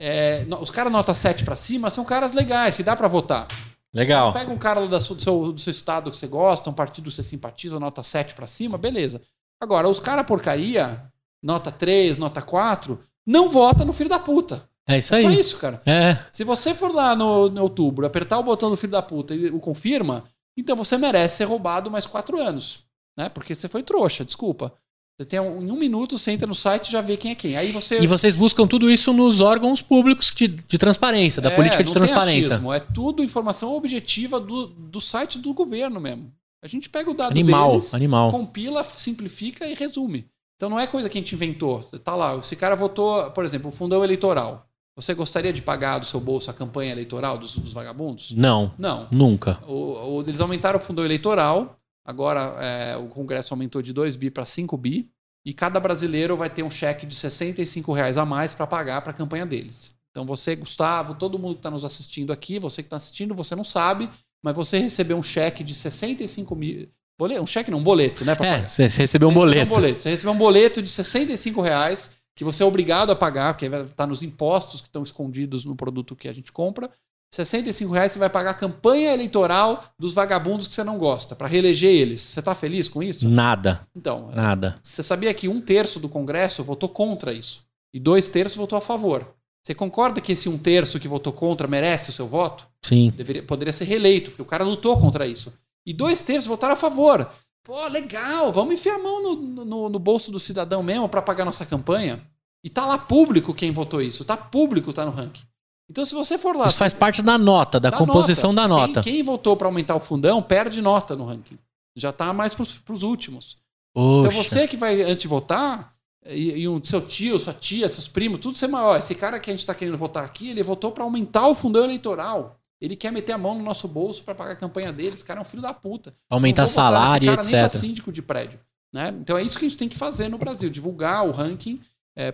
[SPEAKER 2] é, os caras nota 7 para cima são caras legais, que dá para votar.
[SPEAKER 1] Legal.
[SPEAKER 2] Pega um cara do seu, do seu estado que você gosta, um partido que você simpatiza, nota 7 para cima, beleza. Agora, os caras porcaria, nota 3, nota 4, não vota no filho da puta.
[SPEAKER 1] É isso
[SPEAKER 2] é
[SPEAKER 1] aí.
[SPEAKER 2] só isso, cara.
[SPEAKER 1] É.
[SPEAKER 2] Se você for lá no, no outubro, apertar o botão do filho da puta e o confirma, então você merece ser roubado mais quatro anos. Né? Porque você foi trouxa, desculpa. Você tem um, em um minuto, você entra no site e já vê quem é quem. Aí você.
[SPEAKER 1] E vocês buscam tudo isso nos órgãos públicos de, de transparência, da
[SPEAKER 2] É,
[SPEAKER 1] política de transparência.
[SPEAKER 2] achismo, é tudo informação objetiva do, do site do governo mesmo. A gente pega o dado
[SPEAKER 1] Animal,
[SPEAKER 2] deles,
[SPEAKER 1] animal.
[SPEAKER 2] compila, simplifica e resume. Então não é coisa que a gente inventou. Tá lá, esse cara votou, por exemplo, o fundão eleitoral. Você gostaria de pagar do seu bolso a campanha eleitoral dos, dos vagabundos?
[SPEAKER 1] Não,
[SPEAKER 2] Não.
[SPEAKER 1] nunca.
[SPEAKER 2] O, o- eles aumentaram o fundão eleitoral. Agora é, o Congresso aumentou de 2 bi para 5 bi. E cada brasileiro vai ter um cheque de 65 reais a mais para pagar para a campanha deles. Então você, Gustavo, todo mundo que está nos assistindo aqui, você que está assistindo, você não sabe, mas você recebeu um cheque de 65 mil. Boleto, um cheque não, um boleto, né? pra
[SPEAKER 1] É, você recebeu um
[SPEAKER 2] Você recebeu
[SPEAKER 1] boleto.
[SPEAKER 2] um boleto. Você recebeu um boleto de 65 reais que você é obrigado a pagar, porque estar nos impostos que estão escondidos no produto que a gente compra. 65 reais você vai pagar a campanha eleitoral dos vagabundos que você não gosta, para reeleger eles. Você está feliz com isso?
[SPEAKER 1] Nada,
[SPEAKER 2] Então,
[SPEAKER 1] nada.
[SPEAKER 2] você sabia que um terço do Congresso votou contra isso e dois terços votou a favor. Você concorda que esse um terço que votou contra merece o seu voto?
[SPEAKER 1] Sim.
[SPEAKER 2] Deveria, poderia ser reeleito, porque o cara lutou contra isso. E dois terços votaram a favor. Pô, legal, vamos enfiar a mão no, no, no bolso do cidadão mesmo para pagar nossa campanha. E tá lá público quem votou isso. Tá público, tá no ranking. Então, se você for lá.
[SPEAKER 1] Isso faz parte da nota, da,
[SPEAKER 2] da
[SPEAKER 1] composição
[SPEAKER 2] nota,
[SPEAKER 1] da nota.
[SPEAKER 2] Quem, quem votou para aumentar o fundão perde nota no ranking. Já tá mais pros, pros últimos.
[SPEAKER 1] Poxa.
[SPEAKER 2] Então você que vai antes de votar, e, e um seu tio, sua tia, seus primos, tudo você maior. Esse cara que a gente está querendo votar aqui, ele votou para aumentar o fundão eleitoral. Ele quer meter a mão no nosso bolso para pagar a campanha dele. Esse cara é um filho da puta.
[SPEAKER 1] Aumentar salário,
[SPEAKER 2] cara nem pra
[SPEAKER 1] etc.
[SPEAKER 2] síndico de prédio. Né? Então é isso que a gente tem que fazer no Brasil: divulgar o ranking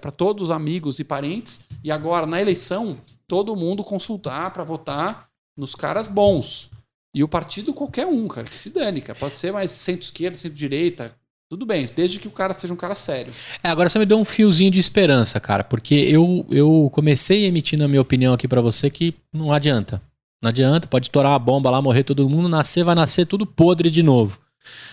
[SPEAKER 2] para todos os amigos e parentes. E agora, na eleição, todo mundo consultar para votar nos caras bons. E o partido, qualquer um, cara, que se dane, cara. Pode ser mais centro-esquerda, centro-direita. Tudo bem, desde que o cara seja um cara sério.
[SPEAKER 1] É, agora você me deu um fiozinho de esperança, cara, porque eu, eu comecei emitindo a minha opinião aqui pra você que não adianta. Não adianta, pode estourar uma bomba lá, morrer todo mundo, nascer, vai nascer tudo podre de novo.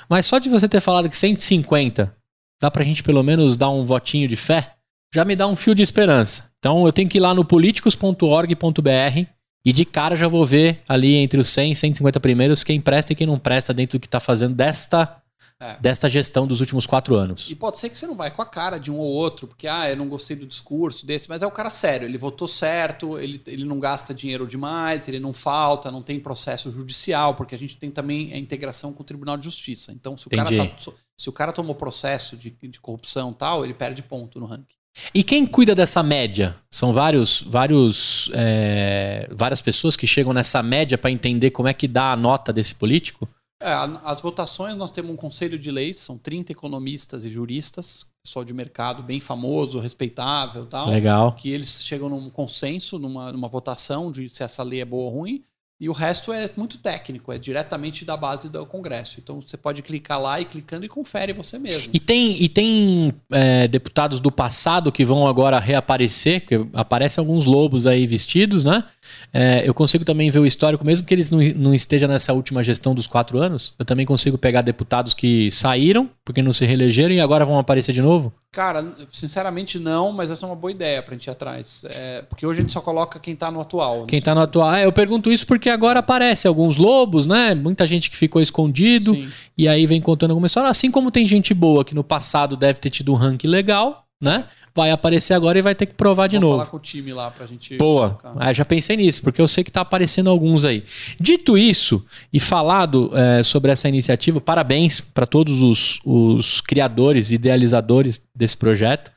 [SPEAKER 1] Mas só de você ter falado que 150 dá pra gente pelo menos dar um votinho de fé, já me dá um fio de esperança. Então eu tenho que ir lá no políticos.org.br e de cara já vou ver ali entre os 100 e 150 primeiros quem presta e quem não presta dentro do que tá fazendo desta,
[SPEAKER 2] É.
[SPEAKER 1] desta gestão dos últimos quatro anos.
[SPEAKER 2] E pode ser que você não vai com a cara de um ou outro, porque, ah, eu não gostei do discurso desse, mas é o cara sério, ele votou certo, ele, ele não gasta dinheiro demais, ele não falta, não tem processo judicial, porque a gente tem também a integração com o Tribunal de Justiça. Então, se o, cara, tá- se o cara tomou processo de, de corrupção e tal, ele perde ponto no ranking.
[SPEAKER 1] E quem cuida dessa média? São vários, vários, é, várias pessoas que chegam nessa média para entender como é que dá a nota desse político?
[SPEAKER 2] É, as votações, nós temos um conselho de leis, são 30 economistas e juristas, pessoal de mercado bem famoso, respeitável e tal.
[SPEAKER 1] Legal.
[SPEAKER 2] que eles chegam num consenso, numa, numa votação de se essa lei é boa ou ruim, e o resto é muito técnico, é diretamente da base do Congresso. Então você pode clicar lá e clicando e confere você mesmo.
[SPEAKER 1] E tem, e tem é, deputados do passado que vão agora reaparecer, porque aparecem alguns lobos aí vestidos, né? É, eu consigo também ver o histórico, mesmo que eles não, não estejam nessa última gestão dos quatro anos. Eu também consigo pegar deputados que saíram, porque não se reelegeram e agora vão aparecer de novo.
[SPEAKER 2] Cara, sinceramente não, mas essa é uma boa ideia pra gente ir atrás. É, porque hoje a gente só coloca quem tá no atual.
[SPEAKER 1] Quem tá no atual. Ah, eu pergunto isso porque agora aparece alguns lobos, né? Muita gente que ficou escondido.
[SPEAKER 2] Sim.
[SPEAKER 1] E aí vem contando alguma história. Assim como tem gente boa que no passado deve ter tido um ranking legal, né? Vai aparecer agora e vai ter que provar de
[SPEAKER 2] Vou
[SPEAKER 1] novo.
[SPEAKER 2] falar com o time lá pra gente.
[SPEAKER 1] Boa. Ah, já pensei nisso, porque eu sei que tá aparecendo alguns aí. Dito isso, e falado eh, sobre essa iniciativa, parabéns para todos os, os criadores, idealizadores desse projeto.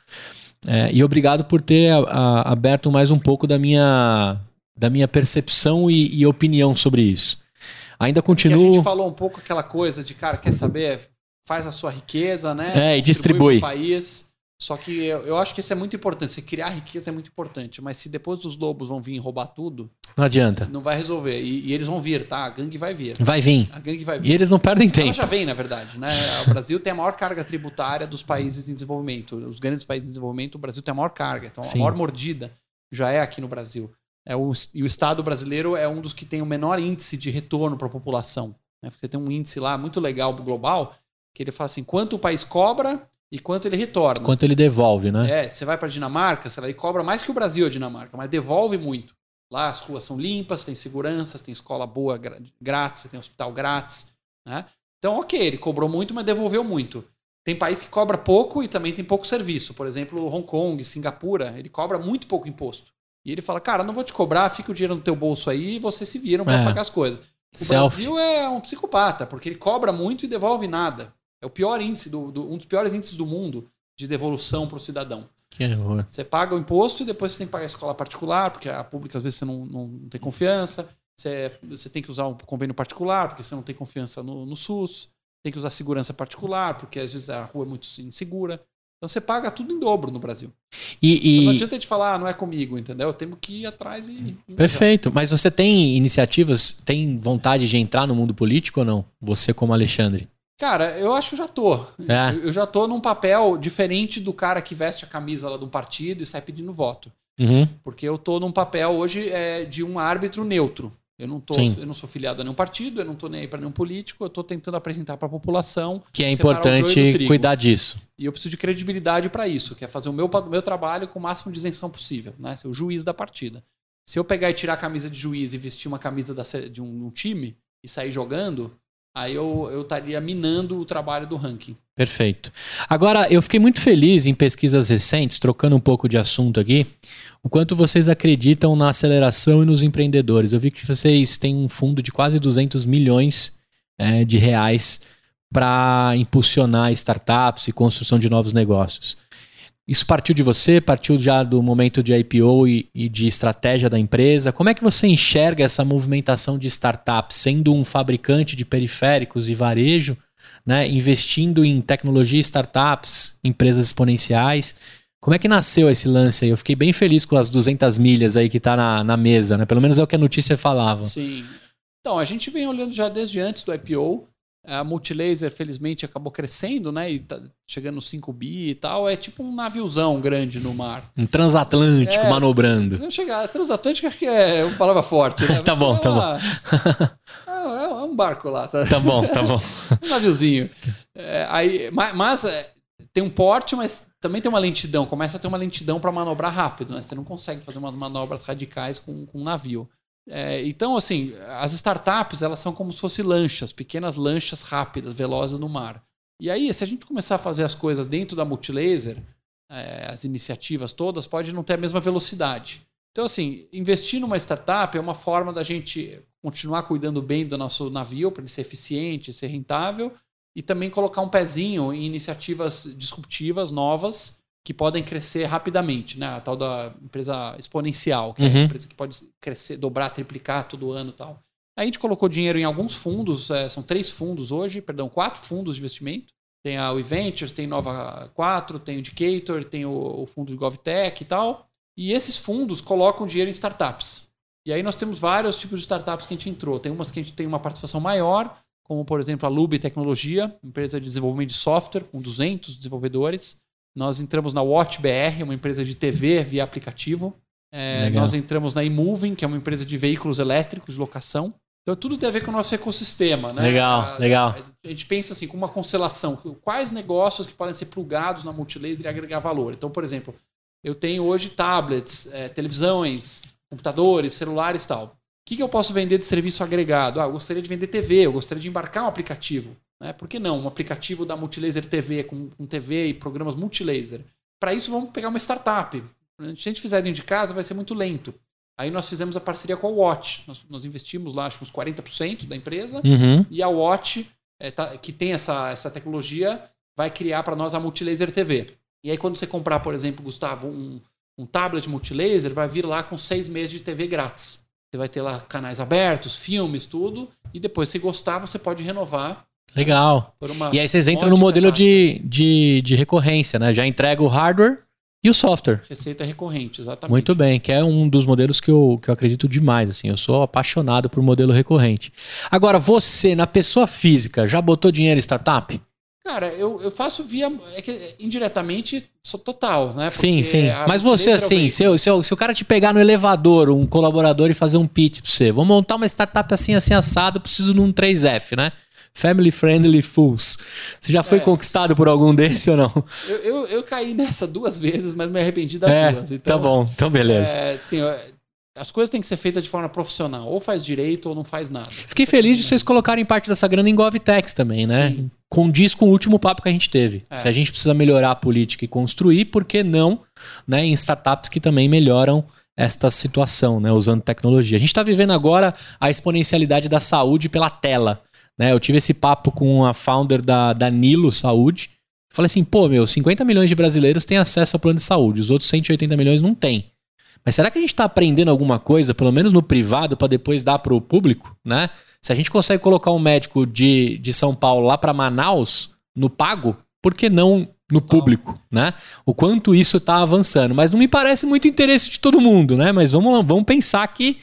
[SPEAKER 1] Eh, e obrigado por ter a- a- aberto mais um pouco da minha, da minha percepção e, e opinião sobre isso. Ainda
[SPEAKER 2] É Que a
[SPEAKER 1] continuo.
[SPEAKER 2] gente falou um pouco aquela coisa de, cara, quer saber? Faz a sua riqueza,
[SPEAKER 1] É,
[SPEAKER 2] né?
[SPEAKER 1] e distribui.
[SPEAKER 2] pro país. Só que eu, eu acho que isso é muito importante. Você criar riqueza é muito importante. Mas se depois os lobos vão vir roubar tudo,
[SPEAKER 1] Não adianta.
[SPEAKER 2] não vai resolver. E, e eles vão vir, tá? A gangue vai vir.
[SPEAKER 1] Vai vir.
[SPEAKER 2] A gangue vai vir.
[SPEAKER 1] E eles não perdem
[SPEAKER 2] Ela
[SPEAKER 1] tempo.
[SPEAKER 2] já vem, na verdade, né? O Brasil tem a maior carga tributária dos países em desenvolvimento. Os grandes países em desenvolvimento, o Brasil tem a maior carga. Então,
[SPEAKER 1] Sim.
[SPEAKER 2] a maior mordida já é aqui no Brasil. É o, e o Estado brasileiro é um dos que tem o menor índice de retorno para a população. Né? Porque tem um índice lá muito legal global que ele fala assim: quanto o país cobra e quanto ele retorna.
[SPEAKER 1] Quanto ele devolve, né?
[SPEAKER 2] É, você vai para Dinamarca, sei lá, ele cobra mais que o Brasil a Dinamarca, mas devolve muito. Lá as ruas são limpas, tem segurança, tem escola boa grátis, tem hospital grátis, né? Então, ok, ele cobrou muito, mas devolveu muito. Tem país que cobra pouco e também tem pouco serviço. Por exemplo, Hong Kong, Singapura, ele cobra muito pouco imposto. E ele fala, cara, não vou te cobrar, fica o dinheiro no teu bolso aí e vocês se viram para
[SPEAKER 1] É.
[SPEAKER 2] pagar as coisas. O
[SPEAKER 1] Self.
[SPEAKER 2] Brasil é um psicopata, porque ele cobra muito e devolve nada. É o pior índice, do, do- um dos piores índices do mundo de devolução para o cidadão.
[SPEAKER 1] Que horror.
[SPEAKER 2] Você paga o imposto e depois você tem que pagar a escola particular, porque a pública às vezes você não, não, não tem confiança. Você, você tem que usar um convênio particular, porque você não tem confiança no, no SUS. Tem que usar segurança particular, porque às vezes a rua é muito insegura. Então você paga tudo em dobro no Brasil.
[SPEAKER 1] E,
[SPEAKER 2] Então não
[SPEAKER 1] e-
[SPEAKER 2] adianta a gente falar, ah, não é comigo, entendeu? Temos que ir atrás e. e.
[SPEAKER 1] Perfeito. Mas você tem iniciativas, tem vontade de entrar no mundo político ou não? Você como Alexandre.
[SPEAKER 2] Cara, eu acho que eu já tô.
[SPEAKER 1] É.
[SPEAKER 2] Eu, já tô num papel diferente do cara que veste a camisa lá de um partido e sai pedindo voto.
[SPEAKER 1] Uhum.
[SPEAKER 2] Porque eu tô num papel hoje é, de um árbitro neutro. Eu não, tô,
[SPEAKER 1] Sim.
[SPEAKER 2] eu não sou filiado a nenhum partido, eu não tô nem aí para nenhum político, eu tô tentando apresentar para a população
[SPEAKER 1] Que é importante cuidar disso.
[SPEAKER 2] e eu preciso de credibilidade para isso, que é fazer o meu, meu trabalho com o máximo de isenção possível, né? Ser o juiz da partida. Se eu pegar e tirar a camisa de juiz e vestir uma camisa da de um, um time e sair jogando, aí eu estaria minando o trabalho do ranking.
[SPEAKER 1] Perfeito. Agora, eu fiquei muito feliz em pesquisas recentes, trocando um pouco de assunto aqui, o quanto vocês acreditam na aceleração e nos empreendedores. Eu vi que vocês têm um fundo de quase 200 milhões é, de reais para impulsionar startups e construção de novos negócios. Isso partiu de você? Partiu já do momento de IPO e, e de estratégia da empresa? Como é que você enxerga essa movimentação de startups, sendo um fabricante de periféricos e varejo, né, investindo em tecnologia, startups, empresas exponenciais? Como é que nasceu esse lance aí? Eu fiquei bem feliz com as 200 milhas aí que tá na, na mesa, né? Pelo menos é o que a notícia falava.
[SPEAKER 2] Sim. Então, a gente vem olhando já desde antes do IPO. A Multilaser, felizmente, acabou crescendo, né? E tá chegando no 5 bi e tal. É tipo um naviozão grande no mar.
[SPEAKER 1] Um transatlântico
[SPEAKER 2] É.
[SPEAKER 1] manobrando.
[SPEAKER 2] Não chegar, transatlântico acho que é uma palavra forte, né? [LAUGHS]
[SPEAKER 1] Tá bom,
[SPEAKER 2] é
[SPEAKER 1] tá
[SPEAKER 2] uma- [LAUGHS] É, é um barco lá, tá?
[SPEAKER 1] Tá bom, tá bom. [LAUGHS]
[SPEAKER 2] um naviozinho. É, aí, ma- mas, é, tem um porte, mas também tem uma lentidão. Começa a ter uma lentidão para manobrar rápido, né? Você não consegue fazer umas manobras radicais com, com um navio. É, então, assim, as startups, elas são como se fossem lanchas, pequenas lanchas rápidas, velozes no mar. E aí, se a gente começar a fazer as coisas dentro da Multilaser, é, as iniciativas todas, pode não ter a mesma velocidade. Então, assim, investir numa startup é uma forma da gente continuar cuidando bem do nosso navio, para ele ser eficiente, ser rentável, e também colocar um pezinho em iniciativas disruptivas, novas, que podem crescer rapidamente, né? A tal da empresa exponencial, que é
[SPEAKER 1] Uhum.
[SPEAKER 2] a empresa que pode crescer, dobrar, triplicar todo ano e tal. Aí a gente colocou dinheiro em alguns fundos, é, são três fundos hoje, perdão, quatro fundos de investimento. Tem a WeVentures, tem Nova 4, tem o Indicator, tem o, o fundo de GovTech e tal. E esses fundos colocam dinheiro em startups. E aí nós temos vários tipos de startups que a gente entrou. Tem umas que a gente tem uma participação maior, como por exemplo a Lube Tecnologia, empresa de desenvolvimento de software com 200 desenvolvedores. Nós entramos na WatchBR, uma empresa de TV via aplicativo. É, nós entramos na eMoving, que é uma empresa de veículos elétricos de locação. Então tudo tem a ver com o nosso ecossistema, né?
[SPEAKER 1] Legal,
[SPEAKER 2] A-
[SPEAKER 1] legal.
[SPEAKER 2] A gente pensa assim, com uma constelação, quais negócios que podem ser plugados na Multilaser e agregar valor. Então, por exemplo, eu tenho hoje tablets, eh, televisões, computadores, celulares e tal. O que, que eu posso vender de serviço agregado? Ah, eu gostaria de vender TV, eu gostaria de embarcar um aplicativo. Né? Por que não? Um aplicativo da Multilaser TV, com, com TV e programas Multilaser. Para isso, vamos pegar uma startup. Se a gente fizer dentro de casa, vai ser muito lento. Aí nós fizemos a parceria com a Watch. Nós, nós investimos lá, acho que uns 40% da empresa.
[SPEAKER 1] Uhum.
[SPEAKER 2] E a Watch, é, tá- que tem essa, essa tecnologia, vai criar para nós a Multilaser TV. E aí, quando você comprar, por exemplo, Gustavo, um, um tablet Multilaser, vai vir lá com seis meses de TV grátis. Você vai ter lá canais abertos, filmes, tudo. E depois, se gostar, você pode renovar.
[SPEAKER 1] Legal. E aí vocês entram no modelo de, de, de recorrência, né? Já entrega o hardware e o software.
[SPEAKER 2] Receita recorrente, exatamente.
[SPEAKER 1] Muito bem, que é um dos modelos que eu, que eu acredito demais, assim. Eu sou apaixonado por modelo recorrente. Agora, você, na pessoa física, já botou dinheiro em startup?
[SPEAKER 2] Cara, eu, eu faço via. É que, indiretamente, sou total, né?
[SPEAKER 1] Sim,
[SPEAKER 2] Porque
[SPEAKER 1] sim.
[SPEAKER 2] a
[SPEAKER 1] Mas você, assim, se, eu- se, eu- se o cara te pegar no elevador, um colaborador, e fazer um pitch pra você, vou montar uma startup assim, assim, assado, preciso num 3F, né? Family Friendly Fools. Você já foi
[SPEAKER 2] É.
[SPEAKER 1] conquistado por algum desse ou não?
[SPEAKER 2] Eu, eu, eu caí nessa duas vezes, mas me arrependi das
[SPEAKER 1] é,
[SPEAKER 2] duas. Então,
[SPEAKER 1] tá bom. Então, beleza.
[SPEAKER 2] É, eu- as coisas têm que ser feitas de forma profissional. Ou faz direito ou não faz nada.
[SPEAKER 1] Fiquei feliz de vocês colocarem parte dessa grana em GovTechs também, né?
[SPEAKER 2] Sim.
[SPEAKER 1] Condiz com o último papo que a gente teve.
[SPEAKER 2] É.
[SPEAKER 1] Se a gente precisa melhorar a política e construir, por que não né, em startups que também melhoram esta situação, né, usando tecnologia? A gente está vivendo agora a exponencialidade da saúde pela tela. Né? Eu tive esse papo com a founder da, da Nilo Saúde. Falei assim, pô, meu, 50 milhões de brasileiros têm acesso ao plano de saúde, os outros 180 milhões não têm. Mas será que a gente está aprendendo alguma coisa, pelo menos no privado, para depois dar para o público, né? Se a gente consegue colocar um médico de, de São Paulo lá para Manaus, no pago, por que não no público, né? O quanto isso está avançando. Mas não me parece muito interesse de todo mundo, né? Mas vamos, lá, vamos pensar que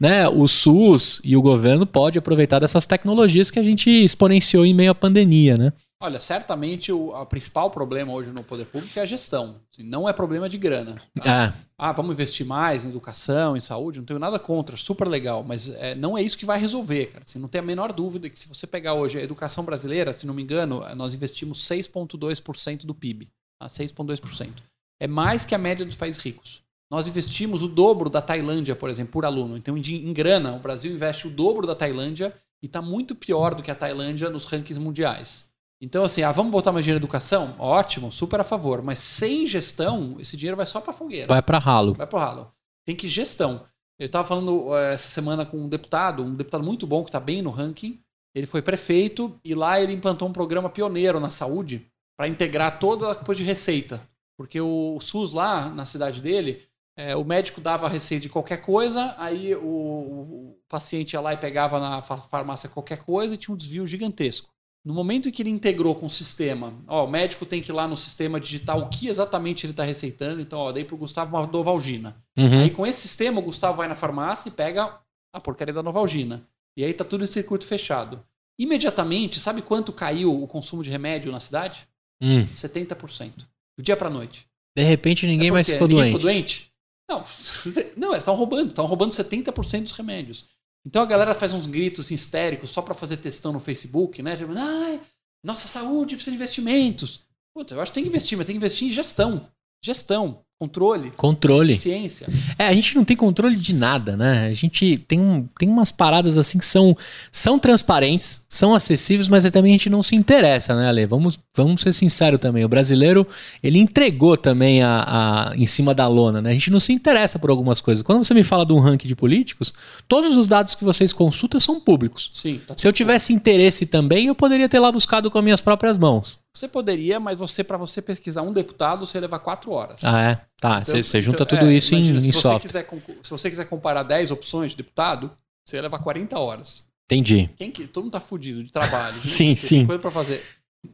[SPEAKER 1] né, o SUS e o governo pode aproveitar dessas tecnologias que a gente exponenciou em meio à pandemia, né?
[SPEAKER 2] Olha, certamente o a principal problema hoje no poder público é a gestão. Assim, não é problema de grana.
[SPEAKER 1] Ah,
[SPEAKER 2] Ah, vamos investir mais em educação, em saúde, não tenho nada contra, super legal, mas é, não é isso que vai resolver, cara. Assim, não tem a menor dúvida que se você pegar hoje a educação brasileira, se não me engano, nós investimos 6,2% do PIB. Tá? 6,2%. É mais que a média dos países ricos. Nós investimos o dobro da Tailândia, por exemplo, por aluno. Então, em, em grana, o Brasil investe o dobro da Tailândia e está muito pior do que a Tailândia nos rankings mundiais. Então, assim, ah, vamos botar mais dinheiro em educação? Ótimo, super a favor. Mas sem gestão, esse dinheiro vai só para fogueira.
[SPEAKER 1] vai para ralo.
[SPEAKER 2] Vai pro ralo. Tem que gestão. Eu estava falando eh, essa semana com um deputado, um deputado muito bom que está bem no ranking. Ele foi prefeito e lá ele implantou um programa pioneiro na saúde para integrar toda a coisa de receita. Porque o, SUS lá na cidade dele, eh, o médico dava a receita de qualquer coisa, aí o, o paciente ia lá e pegava na fa- farmácia qualquer coisa e tinha um desvio gigantesco. No momento em que ele integrou com o sistema, ó, o médico tem que ir lá no sistema digitar o que exatamente ele está receitando. Então, ó, dei pro Gustavo uma Novalgina.
[SPEAKER 1] Uhum.
[SPEAKER 2] Aí com esse sistema, o Gustavo vai na farmácia e pega a porcaria da Novalgina. E aí tá tudo em circuito fechado. Imediatamente, sabe quanto caiu o consumo de remédio na cidade?
[SPEAKER 1] Hum.
[SPEAKER 2] 70%. Do dia pra noite.
[SPEAKER 1] De repente ninguém
[SPEAKER 2] É
[SPEAKER 1] mais ficou
[SPEAKER 2] ninguém
[SPEAKER 1] doente.
[SPEAKER 2] ficou doente? Não, [LAUGHS] não, eles estão roubando. Estão roubando 70% dos remédios. Então a galera faz uns gritos histéricos só pra fazer testão no Facebook, né? Ai, nossa saúde precisa de investimentos. Puta, eu acho que tem que investir, mas tem que investir em gestão. Gestão, controle,
[SPEAKER 1] Controle.
[SPEAKER 2] ciência.
[SPEAKER 1] É, a gente não tem controle de nada, né? A gente tem, um, tem umas paradas assim que são, são transparentes, são acessíveis, mas também a gente não se interessa, né, Ale? Vamos, vamos ser sinceros também. O brasileiro, ele entregou também a, a- em cima da lona, né? A gente não se interessa por algumas coisas. Quando você me fala de um ranking de políticos, todos os dados que vocês consultam são públicos.
[SPEAKER 2] Sim, tá
[SPEAKER 1] Se eu tivesse interesse também, eu poderia ter lá buscado com as minhas próprias mãos.
[SPEAKER 2] Você poderia, mas você para você pesquisar um deputado, você levar quatro horas.
[SPEAKER 1] Ah, é? Tá,
[SPEAKER 2] Então-
[SPEAKER 1] você junta
[SPEAKER 2] então,
[SPEAKER 1] tudo
[SPEAKER 2] é,
[SPEAKER 1] isso em,
[SPEAKER 2] imagina,
[SPEAKER 1] em
[SPEAKER 2] se você
[SPEAKER 1] software.
[SPEAKER 2] quiser se você quiser comparar 10 opções de deputado, você ia levar 40 horas.
[SPEAKER 1] Entendi.
[SPEAKER 2] Quem que, todo mundo tá fudido de trabalho. [LAUGHS] de-
[SPEAKER 1] Sim,
[SPEAKER 2] tem
[SPEAKER 1] sim.
[SPEAKER 2] coisa para fazer.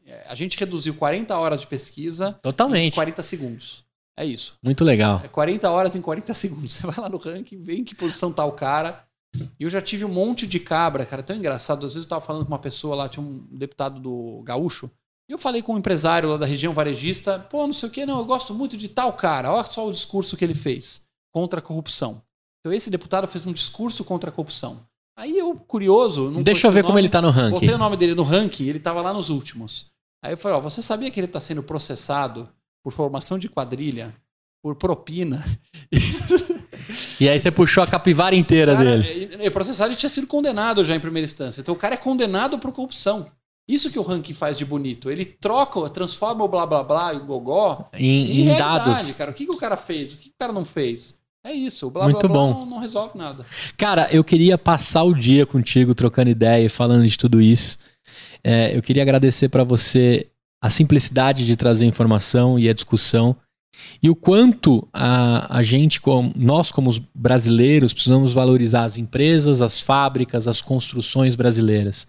[SPEAKER 2] É, A gente reduziu 40 horas de pesquisa em
[SPEAKER 1] Totalmente.
[SPEAKER 2] 40 segundos. É isso.
[SPEAKER 1] Muito legal.
[SPEAKER 2] É 40 horas em 40 [LAUGHS] segundos. Você vai lá no ranking, vê em que posição tá o cara. E eu já tive um monte de cabra, cara, tão engraçado. Às vezes eu tava falando com uma pessoa lá, tinha um deputado do Gaúcho. E eu falei com um empresário lá da região varejista, pô, não sei o que, não, eu gosto muito de tal cara. Olha só o discurso que ele fez contra a corrupção. Então esse deputado fez um discurso contra a corrupção. Aí eu, curioso, não
[SPEAKER 1] Deixa eu ver
[SPEAKER 2] o
[SPEAKER 1] como
[SPEAKER 2] nome,
[SPEAKER 1] ele tá no ranking.
[SPEAKER 2] Botei o nome dele no ranking, ele tava lá nos últimos. Aí eu falei, ó, você sabia que ele tá sendo processado por formação de quadrilha, por propina? [LAUGHS]
[SPEAKER 1] E aí você puxou a capivara inteira
[SPEAKER 2] Cara,
[SPEAKER 1] dele.
[SPEAKER 2] e- e o processado ele tinha sido condenado já em primeira instância. Então o cara é condenado por corrupção. Isso que o ranking faz de bonito. Ele troca, transforma o blá blá blá e o gogó
[SPEAKER 1] Em, em
[SPEAKER 2] realidade,
[SPEAKER 1] dados.
[SPEAKER 2] cara. O que, que o cara fez? O que, que o cara não fez? É isso. O blá
[SPEAKER 1] Muito
[SPEAKER 2] blá blá
[SPEAKER 1] bom.
[SPEAKER 2] Não, não resolve nada.
[SPEAKER 1] Cara, eu queria passar o dia contigo trocando ideia e falando de tudo isso. É, eu queria agradecer pra você a simplicidade de trazer informação e a discussão e o quanto a, a gente, como, nós como brasileiros, precisamos valorizar as empresas, as fábricas, as construções brasileiras.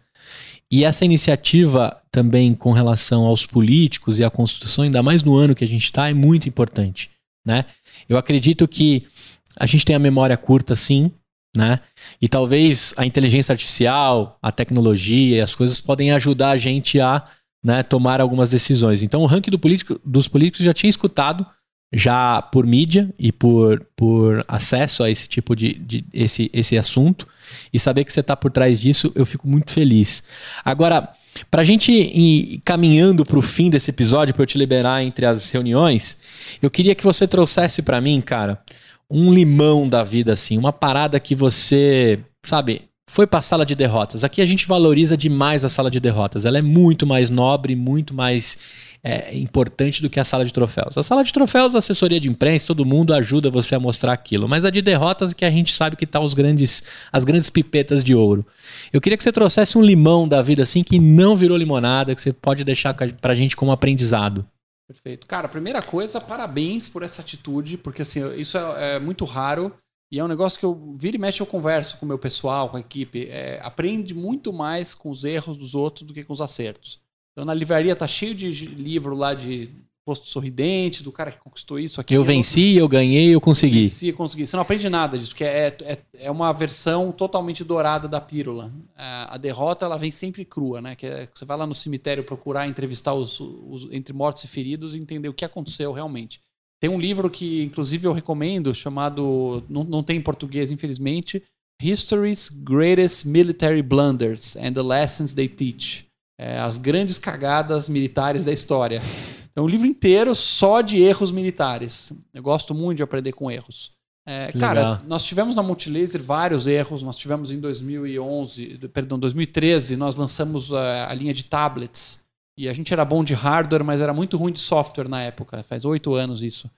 [SPEAKER 1] E essa iniciativa também com relação aos políticos e à construção, ainda mais no ano que a gente está, é muito importante. Né? Eu acredito que a gente tem a memória curta, sim, né? E talvez a inteligência artificial, a tecnologia e as coisas podem ajudar a gente a né, tomar algumas decisões. Então, o ranking do político, dos políticos já tinha escutado já por mídia e por, por acesso a esse tipo de, de esse, esse assunto e saber que você está por trás disso, eu fico muito feliz. Agora, para a gente ir caminhando para o fim desse episódio, para eu te liberar entre as reuniões, eu queria que você trouxesse para mim, cara, um limão da vida, assim, uma parada que você, sabe, foi para a sala de derrotas. Aqui a gente valoriza demais a sala de derrotas. Ela é muito mais nobre, muito mais é, importante do que a sala de troféus. A sala de troféus, a assessoria de imprensa, todo mundo ajuda você a mostrar aquilo. Mas a de derrotas que a gente sabe que tá os grandes, as grandes pipetas de ouro. Eu queria que você trouxesse um limão da vida assim que não virou limonada, que você pode deixar pra gente como aprendizado.
[SPEAKER 2] Perfeito. Cara, primeira coisa, parabéns por essa atitude, porque assim, isso é, é muito raro. E é um negócio que eu vira e mexe, eu converso com o meu pessoal, com a equipe. É, aprende muito mais com os erros dos outros do que com os acertos. Então na livraria tá cheio de livro lá de posto sorridente, do cara que conquistou isso aqui.
[SPEAKER 1] Eu venci, eu ganhei, eu consegui.
[SPEAKER 2] Venci, eu consegui. Você não aprende nada disso, porque é, é, é uma versão totalmente dourada da pílula. A, a derrota, ela vem sempre crua, né? Que é, você vai lá no cemitério procurar entrevistar os, os, entre mortos e feridos e entender o que aconteceu realmente. Tem um livro que, inclusive, eu recomendo, chamado, não, não tem em português, infelizmente, History's Greatest Military Blunders and the Lessons They Teach. É, as grandes cagadas militares da história. É um livro inteiro só de erros militares. Eu gosto muito de aprender com erros. É, cara, nós tivemos na Multilaser vários erros. Nós tivemos em 2011, perdão, 2013, nós lançamos a, a linha de tablets. E a gente era bom de hardware, mas era muito ruim de software na época. Faz oito anos isso.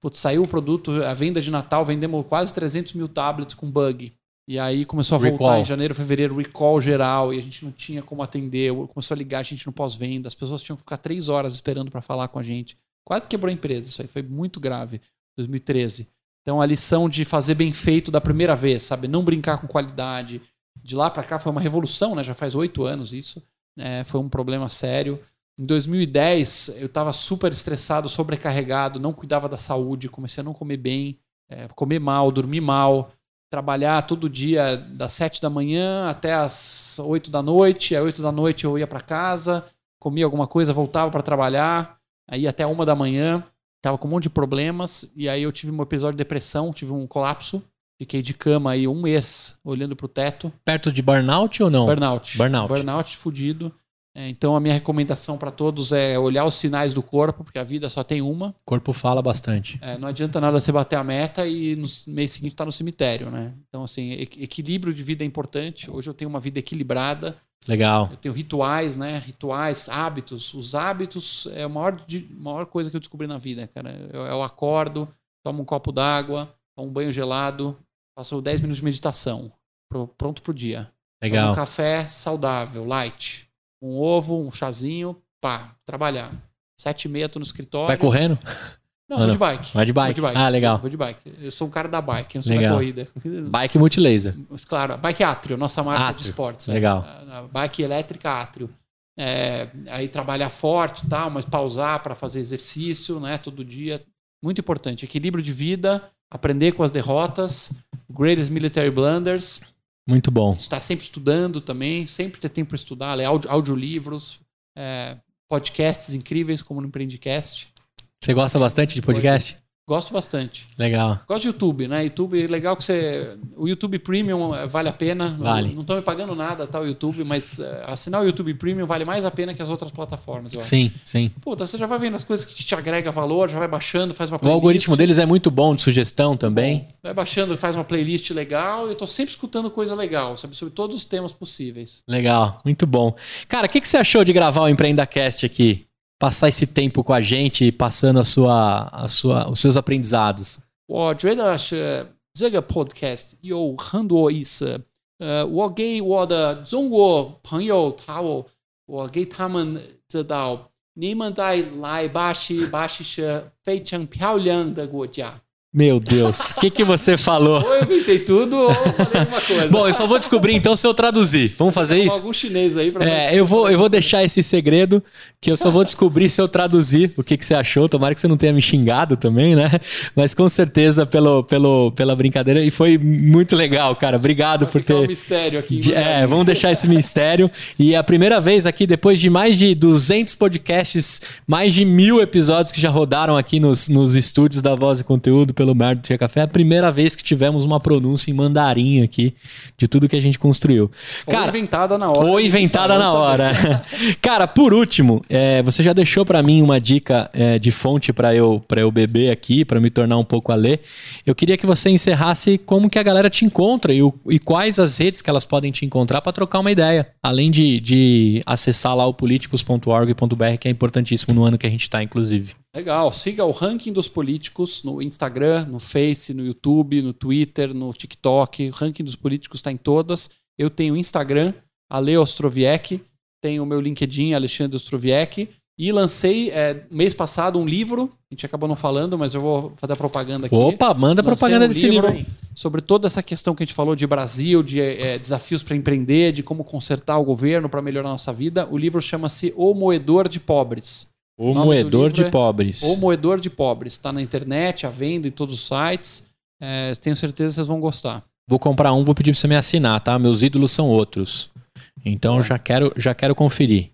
[SPEAKER 2] Putz, saiu o produto, a venda de Natal, vendemos quase 300 mil tablets com bug. E aí começou a voltar recall. em janeiro, fevereiro, recall geral, e a gente não tinha como atender. Começou a ligar a gente no pós-venda, as pessoas tinham que ficar três horas esperando para falar com a gente. Quase quebrou a empresa, isso aí foi muito grave, 2013. Então a lição de fazer bem feito da primeira vez, sabe? Não brincar com qualidade. De lá para cá foi uma revolução, né? Já faz oito anos isso. É, foi um problema sério. Em 2010, eu estava super estressado, sobrecarregado, não cuidava da saúde, comecei a não comer bem, é, comer mal, dormir mal trabalhar todo dia das sete da manhã até as oito da noite. Às oito da noite eu ia para casa, comia alguma coisa, voltava para trabalhar, aí até uma da manhã. Tava com um monte de problemas e aí eu tive um episódio de depressão, tive um colapso. Fiquei de cama aí um mês olhando pro teto.
[SPEAKER 1] Perto de burnout ou não?
[SPEAKER 2] Burnout.
[SPEAKER 1] Burnout.
[SPEAKER 2] Burnout fudido. É, então a minha recomendação para todos é olhar os sinais do corpo, porque a vida só tem uma. O
[SPEAKER 1] corpo fala bastante.
[SPEAKER 2] É, não adianta nada você bater a meta e no mês seguinte estar tá no cemitério, né? Então, assim, equilíbrio de vida é importante. Hoje eu tenho uma vida equilibrada.
[SPEAKER 1] Legal.
[SPEAKER 2] Eu tenho rituais, né? Rituais, hábitos. Os hábitos é a maior, maior coisa que eu descobri na vida, cara. Eu, eu acordo, tomo um copo d'água, tomo um banho gelado, faço 10 minutos de meditação. pronto pro dia.
[SPEAKER 1] Legal. Tomo
[SPEAKER 2] um café saudável, light um ovo, um chazinho, pá, trabalhar. Sete e meia tô no escritório.
[SPEAKER 1] Vai correndo?
[SPEAKER 2] Não, vou de bike.
[SPEAKER 1] Vai de bike.
[SPEAKER 2] Vou de bike.
[SPEAKER 1] Ah, legal.
[SPEAKER 2] Vou de bike. Eu sou um cara da bike, não sou legal. da corrida.
[SPEAKER 1] Bike multilaser.
[SPEAKER 2] Claro, bike Atrio, nossa marca Atrio. de esportes.
[SPEAKER 1] Né? Legal.
[SPEAKER 2] Bike elétrica Atrio. É, aí trabalhar forte e tal, mas pausar para fazer exercício, né? Todo dia. Muito importante. Equilíbrio de vida, aprender com as derrotas, greatest military blunders,
[SPEAKER 1] muito bom.
[SPEAKER 2] Estar sempre estudando também, sempre ter tempo para estudar, ler audio, audiolivros, é, podcasts incríveis como no Empreendicast.
[SPEAKER 1] Você gosta bastante de podcast?
[SPEAKER 2] Gosto bastante.
[SPEAKER 1] Legal.
[SPEAKER 2] Gosto de YouTube, né? YouTube, é legal que você. O YouTube Premium eh, vale a pena.
[SPEAKER 1] Vale.
[SPEAKER 2] Não estão me pagando nada, tá? O YouTube, mas uh, assinar o YouTube Premium vale mais a pena que as outras plataformas, eu acho.
[SPEAKER 1] Sim, sim.
[SPEAKER 2] Puta, você já vai vendo as coisas que te agrega valor, já vai baixando, faz uma
[SPEAKER 1] playlist. O algoritmo deles é muito bom de sugestão também.
[SPEAKER 2] Vai baixando, faz uma playlist legal. Eu tô sempre escutando coisa legal, sabe? Sobre todos os temas possíveis.
[SPEAKER 1] Legal, muito bom. Cara, o que, que você achou de gravar o EmpreendaCast aqui? passar esse tempo com a gente, passando a sua, a sua, os seus aprendizados?
[SPEAKER 2] 我觉得是这个 podcast 有很多意思。呃，我给我的中国朋友他我我给他们知道 niemand lai baixi baixi fei chang piao liang de guojia.
[SPEAKER 1] Meu Deus, o que, que você falou?
[SPEAKER 2] Ou eu inventei tudo ou falei alguma coisa.
[SPEAKER 1] Bom, eu só vou descobrir então se eu traduzir. Vamos fazer isso?
[SPEAKER 2] algum chinês aí pra
[SPEAKER 1] É, eu vou, eu vou deixar esse segredo, que eu só vou descobrir se eu traduzir o que, que você achou. Tomara que você não tenha me xingado também, né? Mas com certeza pelo, pelo, pela brincadeira. E foi muito legal, cara. Obrigado
[SPEAKER 2] Vai
[SPEAKER 1] por
[SPEAKER 2] ficar um
[SPEAKER 1] ter.
[SPEAKER 2] mistério aqui.
[SPEAKER 1] De- é, vamos deixar esse mistério. E a primeira vez aqui, depois de mais de 200 podcasts, mais de mil episódios que já rodaram aqui nos, nos estúdios da Voz e Conteúdo pelo Mar do Tia Café, é a primeira vez que tivemos uma pronúncia em mandarim aqui de tudo que a gente construiu.
[SPEAKER 2] Ou inventada na hora.
[SPEAKER 1] Ou inventada na hora. [LAUGHS] Cara, por último, é, você já deixou pra mim uma dica é, de fonte pra eu, pra eu beber aqui, pra me tornar um pouco a ler. Eu queria que você encerrasse como que a galera te encontra e, o- e quais as redes que elas podem te encontrar pra trocar uma ideia. Além de, de acessar lá o políticos.org.br, que é importantíssimo no ano que a gente tá, inclusive.
[SPEAKER 2] Legal. Siga o ranking dos políticos no Instagram, no Face, no YouTube, no Twitter, no TikTok. O ranking dos políticos está em todas. Eu tenho Instagram, Ale Ostroviec. Tenho o meu LinkedIn, Alexandre Ostroviec. E lancei é, mês passado um livro. A gente acabou não falando, mas eu vou fazer a propaganda aqui.
[SPEAKER 1] Opa, manda
[SPEAKER 2] Lancei
[SPEAKER 1] propaganda
[SPEAKER 2] um
[SPEAKER 1] desse livro aí.
[SPEAKER 2] sobre toda essa questão que a gente falou de Brasil, de eh, desafios para empreender, de como consertar o governo para melhorar a nossa vida. O livro chama-se O Moedor de Pobres.
[SPEAKER 1] O moedor de
[SPEAKER 2] é
[SPEAKER 1] pobres.
[SPEAKER 2] O Moedor de Pobres. Está na internet, à venda em todos os sites. Eh, tenho certeza que vocês vão gostar.
[SPEAKER 1] Vou comprar um, vou pedir pra você me assinar, tá? Meus ídolos são outros. Então
[SPEAKER 2] Bom.
[SPEAKER 1] já quero, já quero conferir.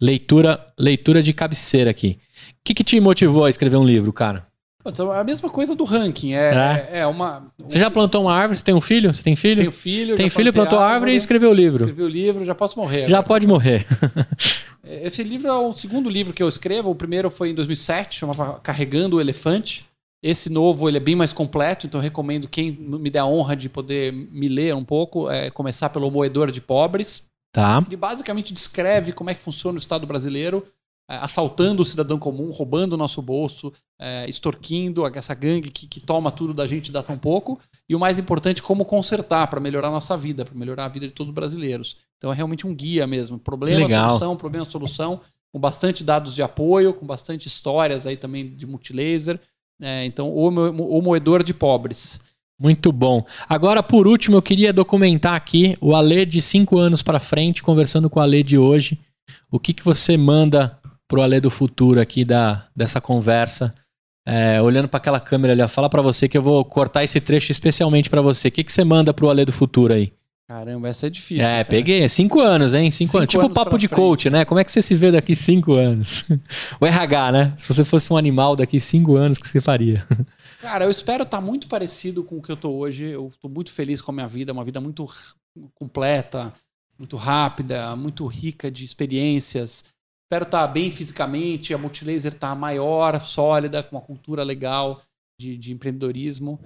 [SPEAKER 1] Leitura, leitura de cabeceira aqui. O que, que te motivou a escrever um livro, cara?
[SPEAKER 2] É a mesma coisa do ranking. É, é? uma.
[SPEAKER 1] Você já plantou uma árvore? Você tem um filho? Você tem filho?
[SPEAKER 2] Tenho filho.
[SPEAKER 1] tem filho, plantou árvore e escreveu o livro.
[SPEAKER 2] Escrevi o livro, já posso morrer.
[SPEAKER 1] Já
[SPEAKER 2] agora.
[SPEAKER 1] pode morrer.
[SPEAKER 2] Esse livro é o segundo livro que eu escrevo. O primeiro foi em 2007, chamava Carregando o Elefante. Esse novo ele é bem mais completo, então eu recomendo quem me der a honra de poder me ler um pouco, é começar pelo Moedor de Pobres.
[SPEAKER 1] Tá.
[SPEAKER 2] Ele basicamente descreve como é que funciona o Estado brasileiro, é, assaltando o cidadão comum, roubando o nosso bolso, é, extorquindo essa gangue que, que toma tudo da gente e dá tão pouco. E o mais importante, como consertar para melhorar a nossa vida, para melhorar a vida de todos os brasileiros. Então é realmente um guia mesmo. Problema, solução, problema, solução, com bastante dados de apoio, com bastante histórias aí também de multilaser. É, então, o, o Moedor de Pobres.
[SPEAKER 1] Muito bom. Agora, por último, eu queria documentar aqui o Alê de cinco anos pra frente, conversando com o Alê de hoje. O que, que você manda pro Alê do futuro aqui da, dessa conversa? É, olhando pra aquela câmera ali, ó, fala pra você que eu vou cortar esse trecho especialmente pra você. O que, que você manda pro Alê do futuro aí?
[SPEAKER 2] Caramba, essa é difícil.
[SPEAKER 1] é,
[SPEAKER 2] cara.
[SPEAKER 1] peguei. É cinco anos, hein? Cinco,
[SPEAKER 2] Cinco
[SPEAKER 1] anos. Tipo
[SPEAKER 2] anos
[SPEAKER 1] papo de
[SPEAKER 2] frente.
[SPEAKER 1] coach, né? Como é que você se vê daqui cinco anos? [LAUGHS] o RH, né? Se você fosse um animal daqui cinco anos, o que você faria? [LAUGHS]
[SPEAKER 2] Cara, eu espero estar muito parecido com o que eu tô hoje. Eu tô muito feliz com a minha vida, uma vida muito completa, muito rápida, muito rica de experiências. Espero estar bem fisicamente, a Multilaser tá maior, sólida, com uma cultura legal de, de empreendedorismo.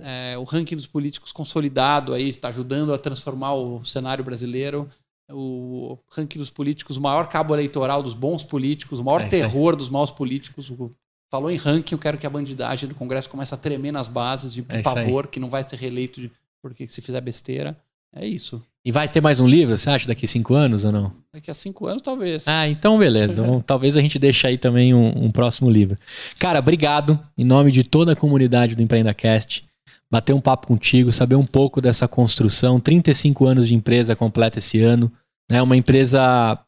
[SPEAKER 2] É, o ranking dos políticos consolidado aí, está ajudando a transformar o cenário brasileiro. O ranking dos políticos, o maior cabo eleitoral dos bons políticos, o maior
[SPEAKER 1] É
[SPEAKER 2] terror dos maus políticos. O- Falou em ranking, eu quero que a bandidagem do Congresso comece a tremer nas bases de
[SPEAKER 1] É
[SPEAKER 2] pavor, que não vai ser reeleito de- porque se fizer besteira. É isso.
[SPEAKER 1] E vai ter mais um livro, você acha, daqui cinco anos ou não?
[SPEAKER 2] Daqui a cinco anos, talvez.
[SPEAKER 1] Ah, então beleza. Então, [LAUGHS] talvez a gente deixe aí também um, um próximo livro. Cara, obrigado em nome de toda a comunidade do EmpreendaCast. Bater um papo contigo, saber um pouco dessa construção. 35 anos de empresa completa esse ano. Né? Uma empresa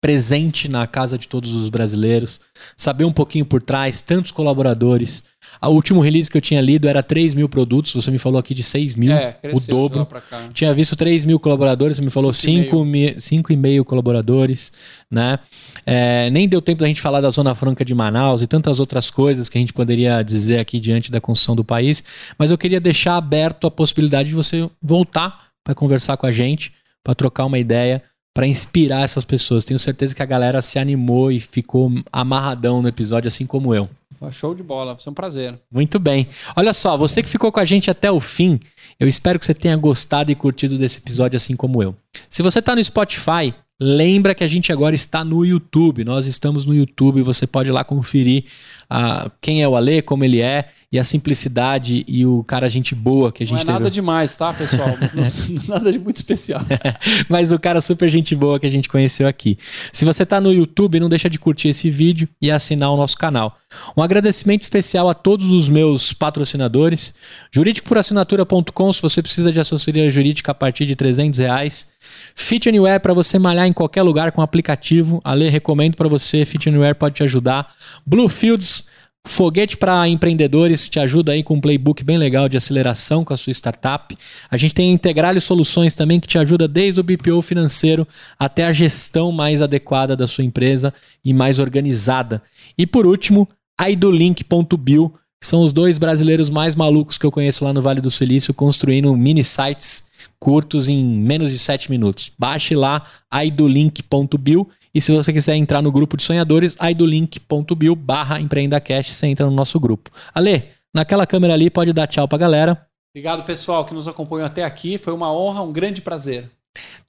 [SPEAKER 1] presente na casa de todos os brasileiros. Saber um pouquinho por trás, tantos colaboradores. O último release que eu tinha lido era 3 mil produtos. Você me falou aqui de 6 mil,
[SPEAKER 2] é,
[SPEAKER 1] o
[SPEAKER 2] cresceu
[SPEAKER 1] dobro. Tinha visto 3 mil colaboradores, você me falou
[SPEAKER 2] Cinco e
[SPEAKER 1] 5,5 colaboradores, né? É, nem deu tempo da gente falar da Zona Franca de Manaus e tantas outras coisas que a gente poderia dizer aqui diante da construção do país, mas eu queria deixar aberto a possibilidade de você voltar para conversar com a gente, para trocar uma ideia, para inspirar essas pessoas. Tenho certeza que a galera se animou e ficou amarradão no episódio, assim como eu.
[SPEAKER 2] Show de bola, ser um prazer.
[SPEAKER 1] Muito bem. Olha só, você que ficou com a gente até o fim, eu espero que você tenha gostado e curtido desse episódio assim como eu. Se você está no Spotify, Lembra que a gente agora está no YouTube. Nós estamos no YouTube. Você pode ir lá conferir uh, quem é o Ale, como ele é e a simplicidade e o cara gente boa que a gente
[SPEAKER 2] Não é nada
[SPEAKER 1] teve.
[SPEAKER 2] demais, tá, pessoal? [LAUGHS] Não, nada de muito especial. [LAUGHS]
[SPEAKER 1] Mas o cara super gente boa que a gente conheceu aqui. Se você está no YouTube, não deixa de curtir esse vídeo e assinar o nosso canal. Um agradecimento especial a todos os meus patrocinadores. Jurídicoporassinatura.com, se você precisa de assessoria jurídica a partir de 300 reais. Fit Anywhere para você malhar em qualquer lugar com aplicativo. Ale, recomendo para você. Fit Anywhere pode te ajudar. Bluefields Foguete para empreendedores te ajuda aí com um playbook bem legal de aceleração com a sua startup. A gente tem Integrale Soluções também que te ajuda desde o BPO financeiro até a gestão mais adequada da sua empresa e mais organizada. E por último, idolink.bio, que são os dois brasileiros mais malucos que eu conheço lá no Vale do Silício, construindo mini sites curtos em menos de 7 minutos. Baixe lá idolink.bio e se você quiser entrar no grupo de sonhadores, idolink.bio barra empreendacast, você entra no nosso grupo. Ale, naquela câmera ali, pode dar tchau pra galera.
[SPEAKER 2] Obrigado, pessoal, que nos acompanhou até aqui. Foi uma honra, um grande prazer.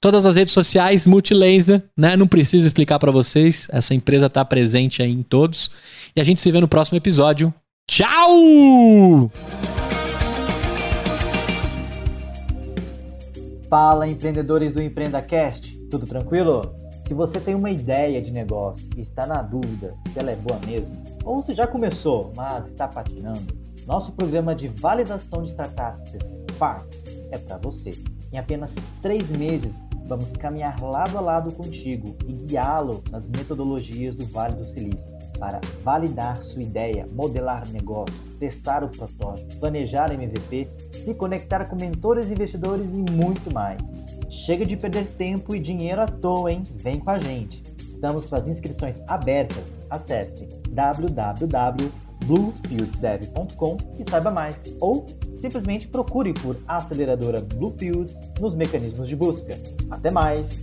[SPEAKER 1] Todas as redes sociais, Multilaser, né? Não preciso explicar para vocês. Essa empresa está presente aí em todos. E a gente se vê no próximo episódio. Tchau!
[SPEAKER 4] Fala, empreendedores do EmpreendaCast. Tudo tranquilo? Se você tem uma ideia de negócio e está na dúvida se ela é boa mesmo, ou se já começou, mas está patinando, nosso programa de validação de startups Sparks é para você. Em apenas três meses, vamos caminhar lado a lado contigo e guiá-lo nas metodologias do Vale do Silício para validar sua ideia, modelar negócio, testar o protótipo, planejar MVP, se conectar com mentores, investidores e muito mais. Chega de perder tempo e dinheiro à toa, hein? Vem com a gente. Estamos com as inscrições abertas. Acesse www.bluefieldsdev.com e saiba mais. Ou simplesmente procure por aceleradora Bluefields nos mecanismos de busca. Até mais!